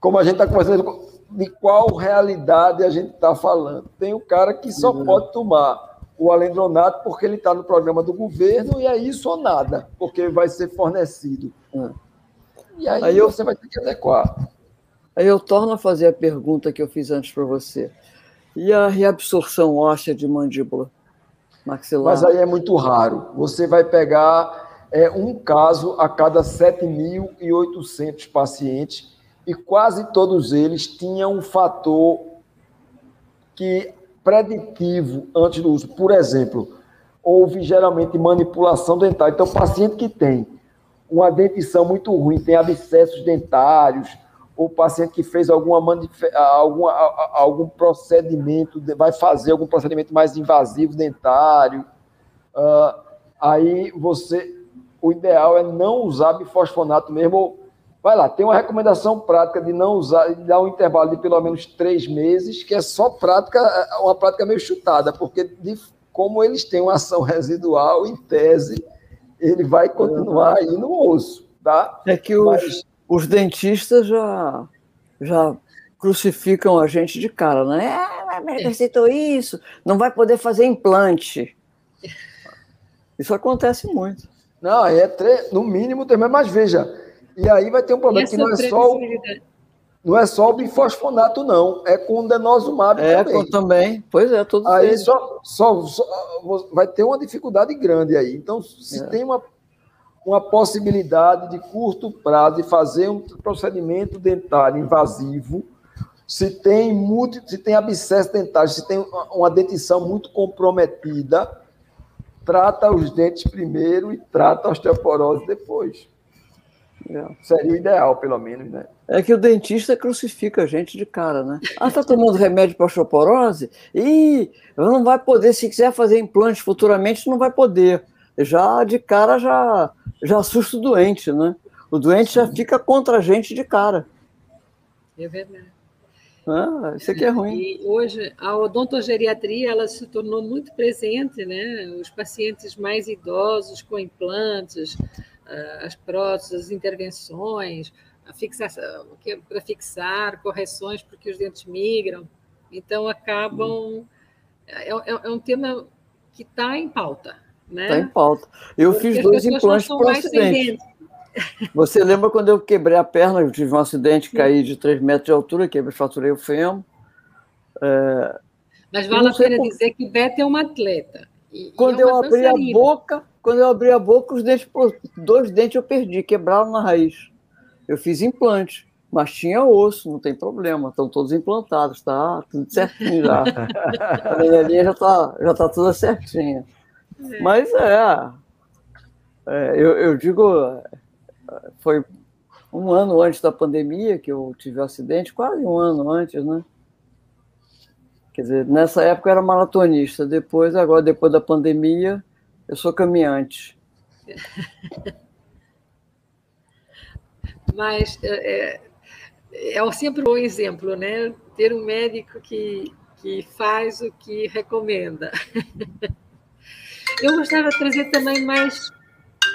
como a gente está conversando, de qual realidade a gente está falando. Tem o cara que só uhum. pode tomar o alendronato porque ele está no programa do governo e é isso ou nada, porque vai ser fornecido. E aí, aí eu, você vai ter que adequar. Aí eu torno a fazer a pergunta que eu fiz antes para você. E a reabsorção óssea de mandíbula maxilar? Mas aí é muito raro. Você vai pegar é um caso a cada 7.800 pacientes e quase todos eles tinham um fator que preditivo antes do uso. Por exemplo, houve geralmente manipulação dentária. Então, paciente que tem uma dentição muito ruim, tem abscessos dentários, ou paciente que fez alguma, alguma, algum procedimento, vai fazer algum procedimento mais invasivo dentário, uh, aí você o ideal é não usar bifosfonato mesmo. Vai lá, tem uma recomendação prática de não usar, de dar um intervalo de pelo menos três meses, que é só prática, uma prática meio chutada, porque de, como eles têm uma ação residual, em tese, ele vai continuar aí no osso, tá? É que os, Mas... os dentistas já, já crucificam a gente de cara, né? Ah, mas receitou isso, não vai poder fazer implante. Isso acontece muito. Não, é tre... no mínimo mas veja, e aí vai ter um problema que não é só o, não é só o bifosfonato, não, é com o denosumab é, também. É, também, pois é, todos Aí só, só, só, vai ter uma dificuldade grande aí. Então, se é. tem uma, uma possibilidade de curto prazo de fazer um procedimento dentário invasivo, se tem, multi, se tem abscesso dentário, se tem uma dentição muito comprometida, trata os dentes primeiro e trata a osteoporose depois. É. Seria o ideal, pelo menos, né? É que o dentista crucifica a gente de cara, né? Ah, tá tomando remédio para osteoporose? Ih, não vai poder, se quiser fazer implante futuramente, não vai poder. Já de cara já, já assusta o doente, né? O doente já fica contra a gente de cara. É verdade. Ah, isso aqui é ruim. E hoje a odontogeriatria ela se tornou muito presente, né? Os pacientes mais idosos com implantes, as próteses, as intervenções, a fixação, para fixar, correções porque os dentes migram. Então acabam é, é, é um tema que está em pauta, né? Está em pauta. Eu porque fiz dois implantes por acidente. Você lembra quando eu quebrei a perna? Eu tive um acidente, Sim. caí de 3 metros de altura, quebrei, fraturei o fêmur. É... Mas vale a pena por... dizer que Beto é uma atleta. E, quando e é eu abri a boca, quando eu abri a boca, os dentes, dois dentes eu perdi, quebraram na raiz. Eu fiz implante, mas tinha osso, não tem problema, estão todos implantados, tá tudo certinho já. a minha linha já está já tá toda certinha. É. Mas é, É, eu, eu digo, foi um ano antes da pandemia que eu tive o um acidente, quase um ano antes, né? Quer dizer, nessa época eu era maratonista, depois, agora, depois da pandemia, eu sou caminhante. Mas é, é, é sempre um bom exemplo, né? Ter um médico que, que faz o que recomenda. Eu gostava de trazer também mais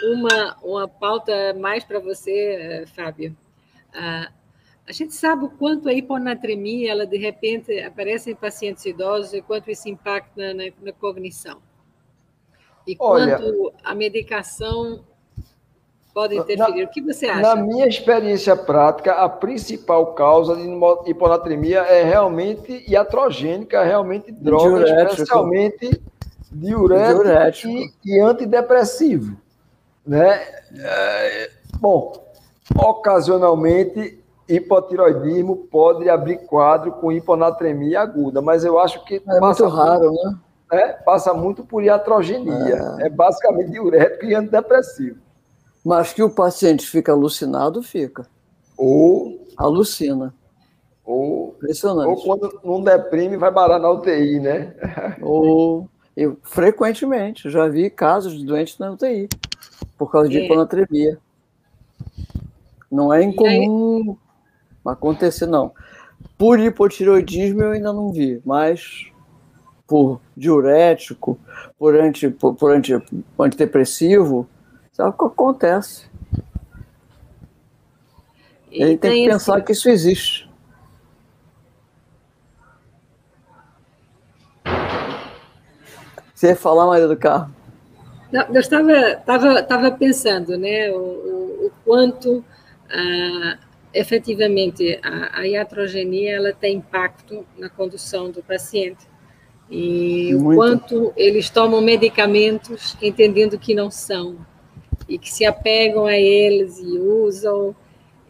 uma, uma pauta mais para você, Fábio. Ah, a gente sabe o quanto a hiponatremia, ela de repente aparece em pacientes idosos e quanto isso impacta na, na cognição. E Olha, quanto a medicação pode interferir. Na, o que você acha? Na minha experiência prática, a principal causa de hiponatremia é realmente iatrogênica, é realmente droga, diurético. especialmente diurético, diurético. E, e, antidepressivo. Né? É, bom, ocasionalmente hipotiroidismo pode abrir quadro com hiponatremia aguda, mas eu acho que é muito raro, né? É, passa muito por iatrogenia. É. é basicamente diurético e antidepressivo. Mas que o paciente fica alucinado, fica. Ou. Alucina. Ou. Impressionante. Ou quando não deprime, vai parar na UTI, né? Ou. Eu, frequentemente, já vi casos de doentes na UTI, por causa de é. hiponatremia. Não é incomum acontecer, não. Por hipotireoidismo eu ainda não vi, mas por diurético, por, anti, por, por anti, antidepressivo, sabe o que acontece. E Ele tem que pensar esse... que isso existe. Você ia falar, Maria do Carro? Não, eu estava, estava, estava pensando né, o, o, o quanto ah, efetivamente a, a iatrogenia ela tem impacto na condução do paciente e Muito. o quanto eles tomam medicamentos entendendo que não são e que se apegam a eles e usam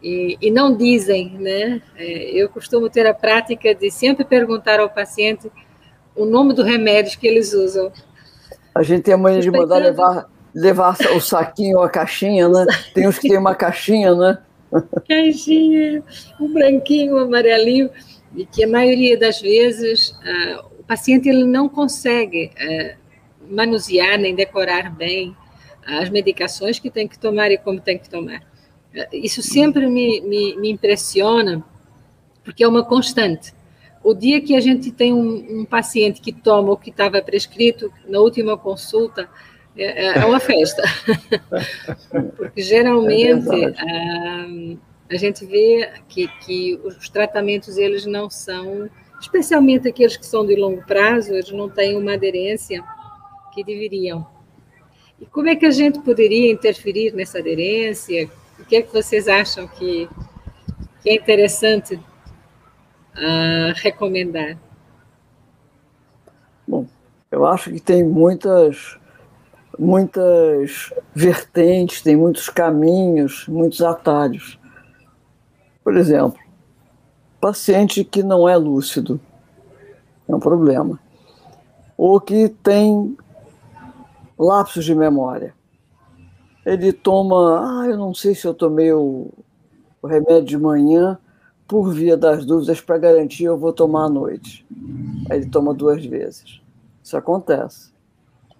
e, e não dizem, né? É, eu costumo ter a prática de sempre perguntar ao paciente o nome do remédio que eles usam. A gente tem a mania de mandar levar, levar o saquinho ou a caixinha, né? Tem uns que tem uma caixinha, né? Caixinha, o branquinho, o amarelinho, e que a maioria das vezes uh, o paciente ele não consegue uh, manusear nem decorar bem as medicações que tem que tomar e como tem que tomar. Isso sempre me, me, me impressiona, porque é uma constante o dia que a gente tem um, um paciente que toma o que estava prescrito na última consulta, é, é, é uma festa. Porque geralmente é a, a, gente vê que, que os tratamentos eles não são, especialmente aqueles que são de longo prazo, eles não têm uma aderência que deveriam. E como é que a gente poderia interferir nessa aderência? O que é que vocês acham que, que é interessante a recomendar? Bom, eu acho que tem muitas muitas vertentes, tem muitos caminhos, muitos atalhos. Por exemplo, paciente que não é lúcido é um problema. Ou que tem lapsos de memória. Ele toma, ah, eu não sei se eu tomei o, o remédio de manhã, por via das dúvidas, para garantir, eu vou tomar à noite. Aí ele toma duas vezes. Isso acontece.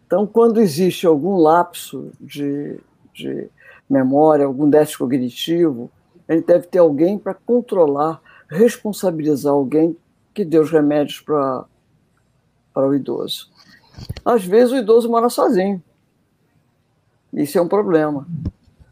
Então, quando existe algum lapso de, de memória, algum déficit cognitivo, gente deve ter alguém para controlar, responsabilizar alguém que deu os remédios para, para o idoso. Às vezes o idoso mora sozinho. Isso é um problema.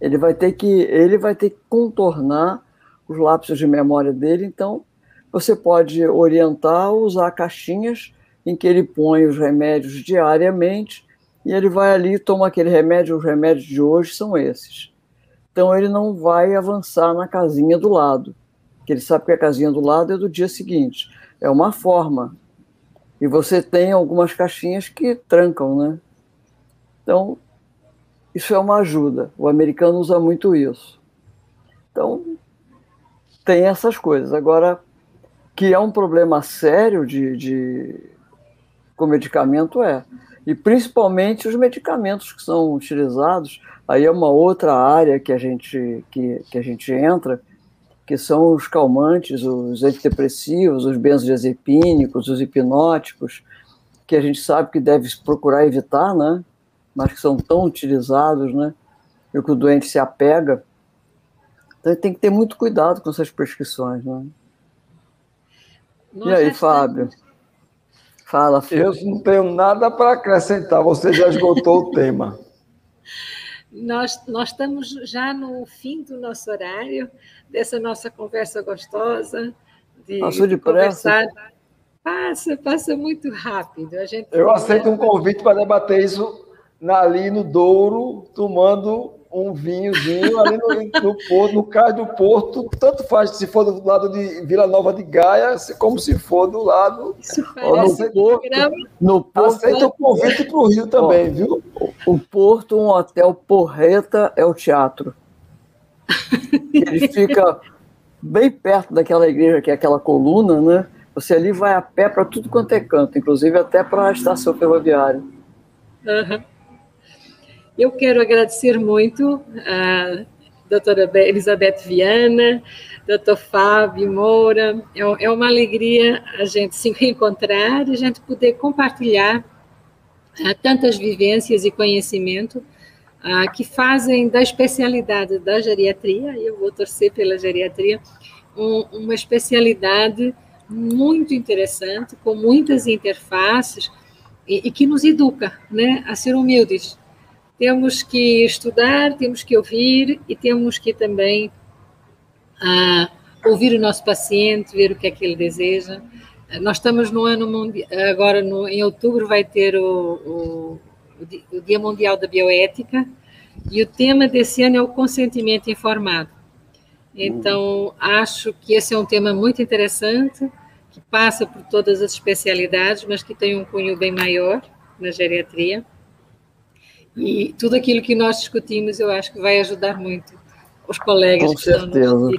Ele vai ter que, ele vai ter que contornar os lapsos de memória dele, então você pode orientar usar caixinhas em que ele põe os remédios diariamente e ele vai ali toma aquele remédio, os remédios de hoje são esses. Então ele não vai avançar na casinha do lado, que ele sabe que a casinha do lado é do dia seguinte. É uma forma. E você tem algumas caixinhas que trancam, né? Então, isso é uma ajuda. O americano usa muito isso. Então, tem essas coisas. Agora, que é um problema sério de, de com medicamento, é. e principalmente os medicamentos que são utilizados. Aí é uma outra área que a gente, que, que a gente entra, que são os calmantes, os antidepressivos, os benzodiazepínicos, os hipnóticos, que a gente sabe que deve procurar evitar, né? Mas que são tão utilizados, né? E que o doente se apega. Então tem que ter muito cuidado com essas prescrições, né? e aí, Fábio? Fala, Fábio. Eu não tenho nada para acrescentar, você já esgotou o tema. Nós, nós estamos já no fim do nosso horário, dessa nossa conversa gostosa. De, Passou de conversar. Passa, passa muito rápido. A gente Eu aceito um convite para debater isso ali no Douro, tomando um vinhozinho ali no, no, porto, no cais do Porto, tanto faz se for do lado de Vila Nova de Gaia, como se for do lado no Porto. No Porto aceita o convite para o Rio também, viu? O Porto, um hotel porreta, é o teatro. Ele fica bem perto daquela igreja que é aquela coluna, né? Você ali vai a pé para tudo quanto é canto, inclusive até para a estação ferroviária. Uhum. Eu quero agradecer muito a doutora Elizabeth Viana, doutor Fábio Moura. É, é uma alegria a gente se reencontrar e a gente poder compartilhar uh, tantas vivências e conhecimento uh, que fazem da especialidade da geriatria, e eu vou torcer pela geriatria, um, uma especialidade muito interessante, com muitas interfaces e, e que nos educa né, a ser humildes temos que estudar, temos que ouvir e temos que também ah, ouvir o nosso paciente, ver o que é que ele deseja. Nós estamos no ano mundial, agora no, em outubro vai ter o, o, o Dia Mundial da Bioética e o tema desse ano é o consentimento informado. Então, acho que esse é um tema muito interessante, que passa por todas as especialidades, mas que tem um cunho bem maior na geriatria. E tudo aquilo que nós discutimos, eu acho que vai ajudar muito os colegas Com que certeza. estão no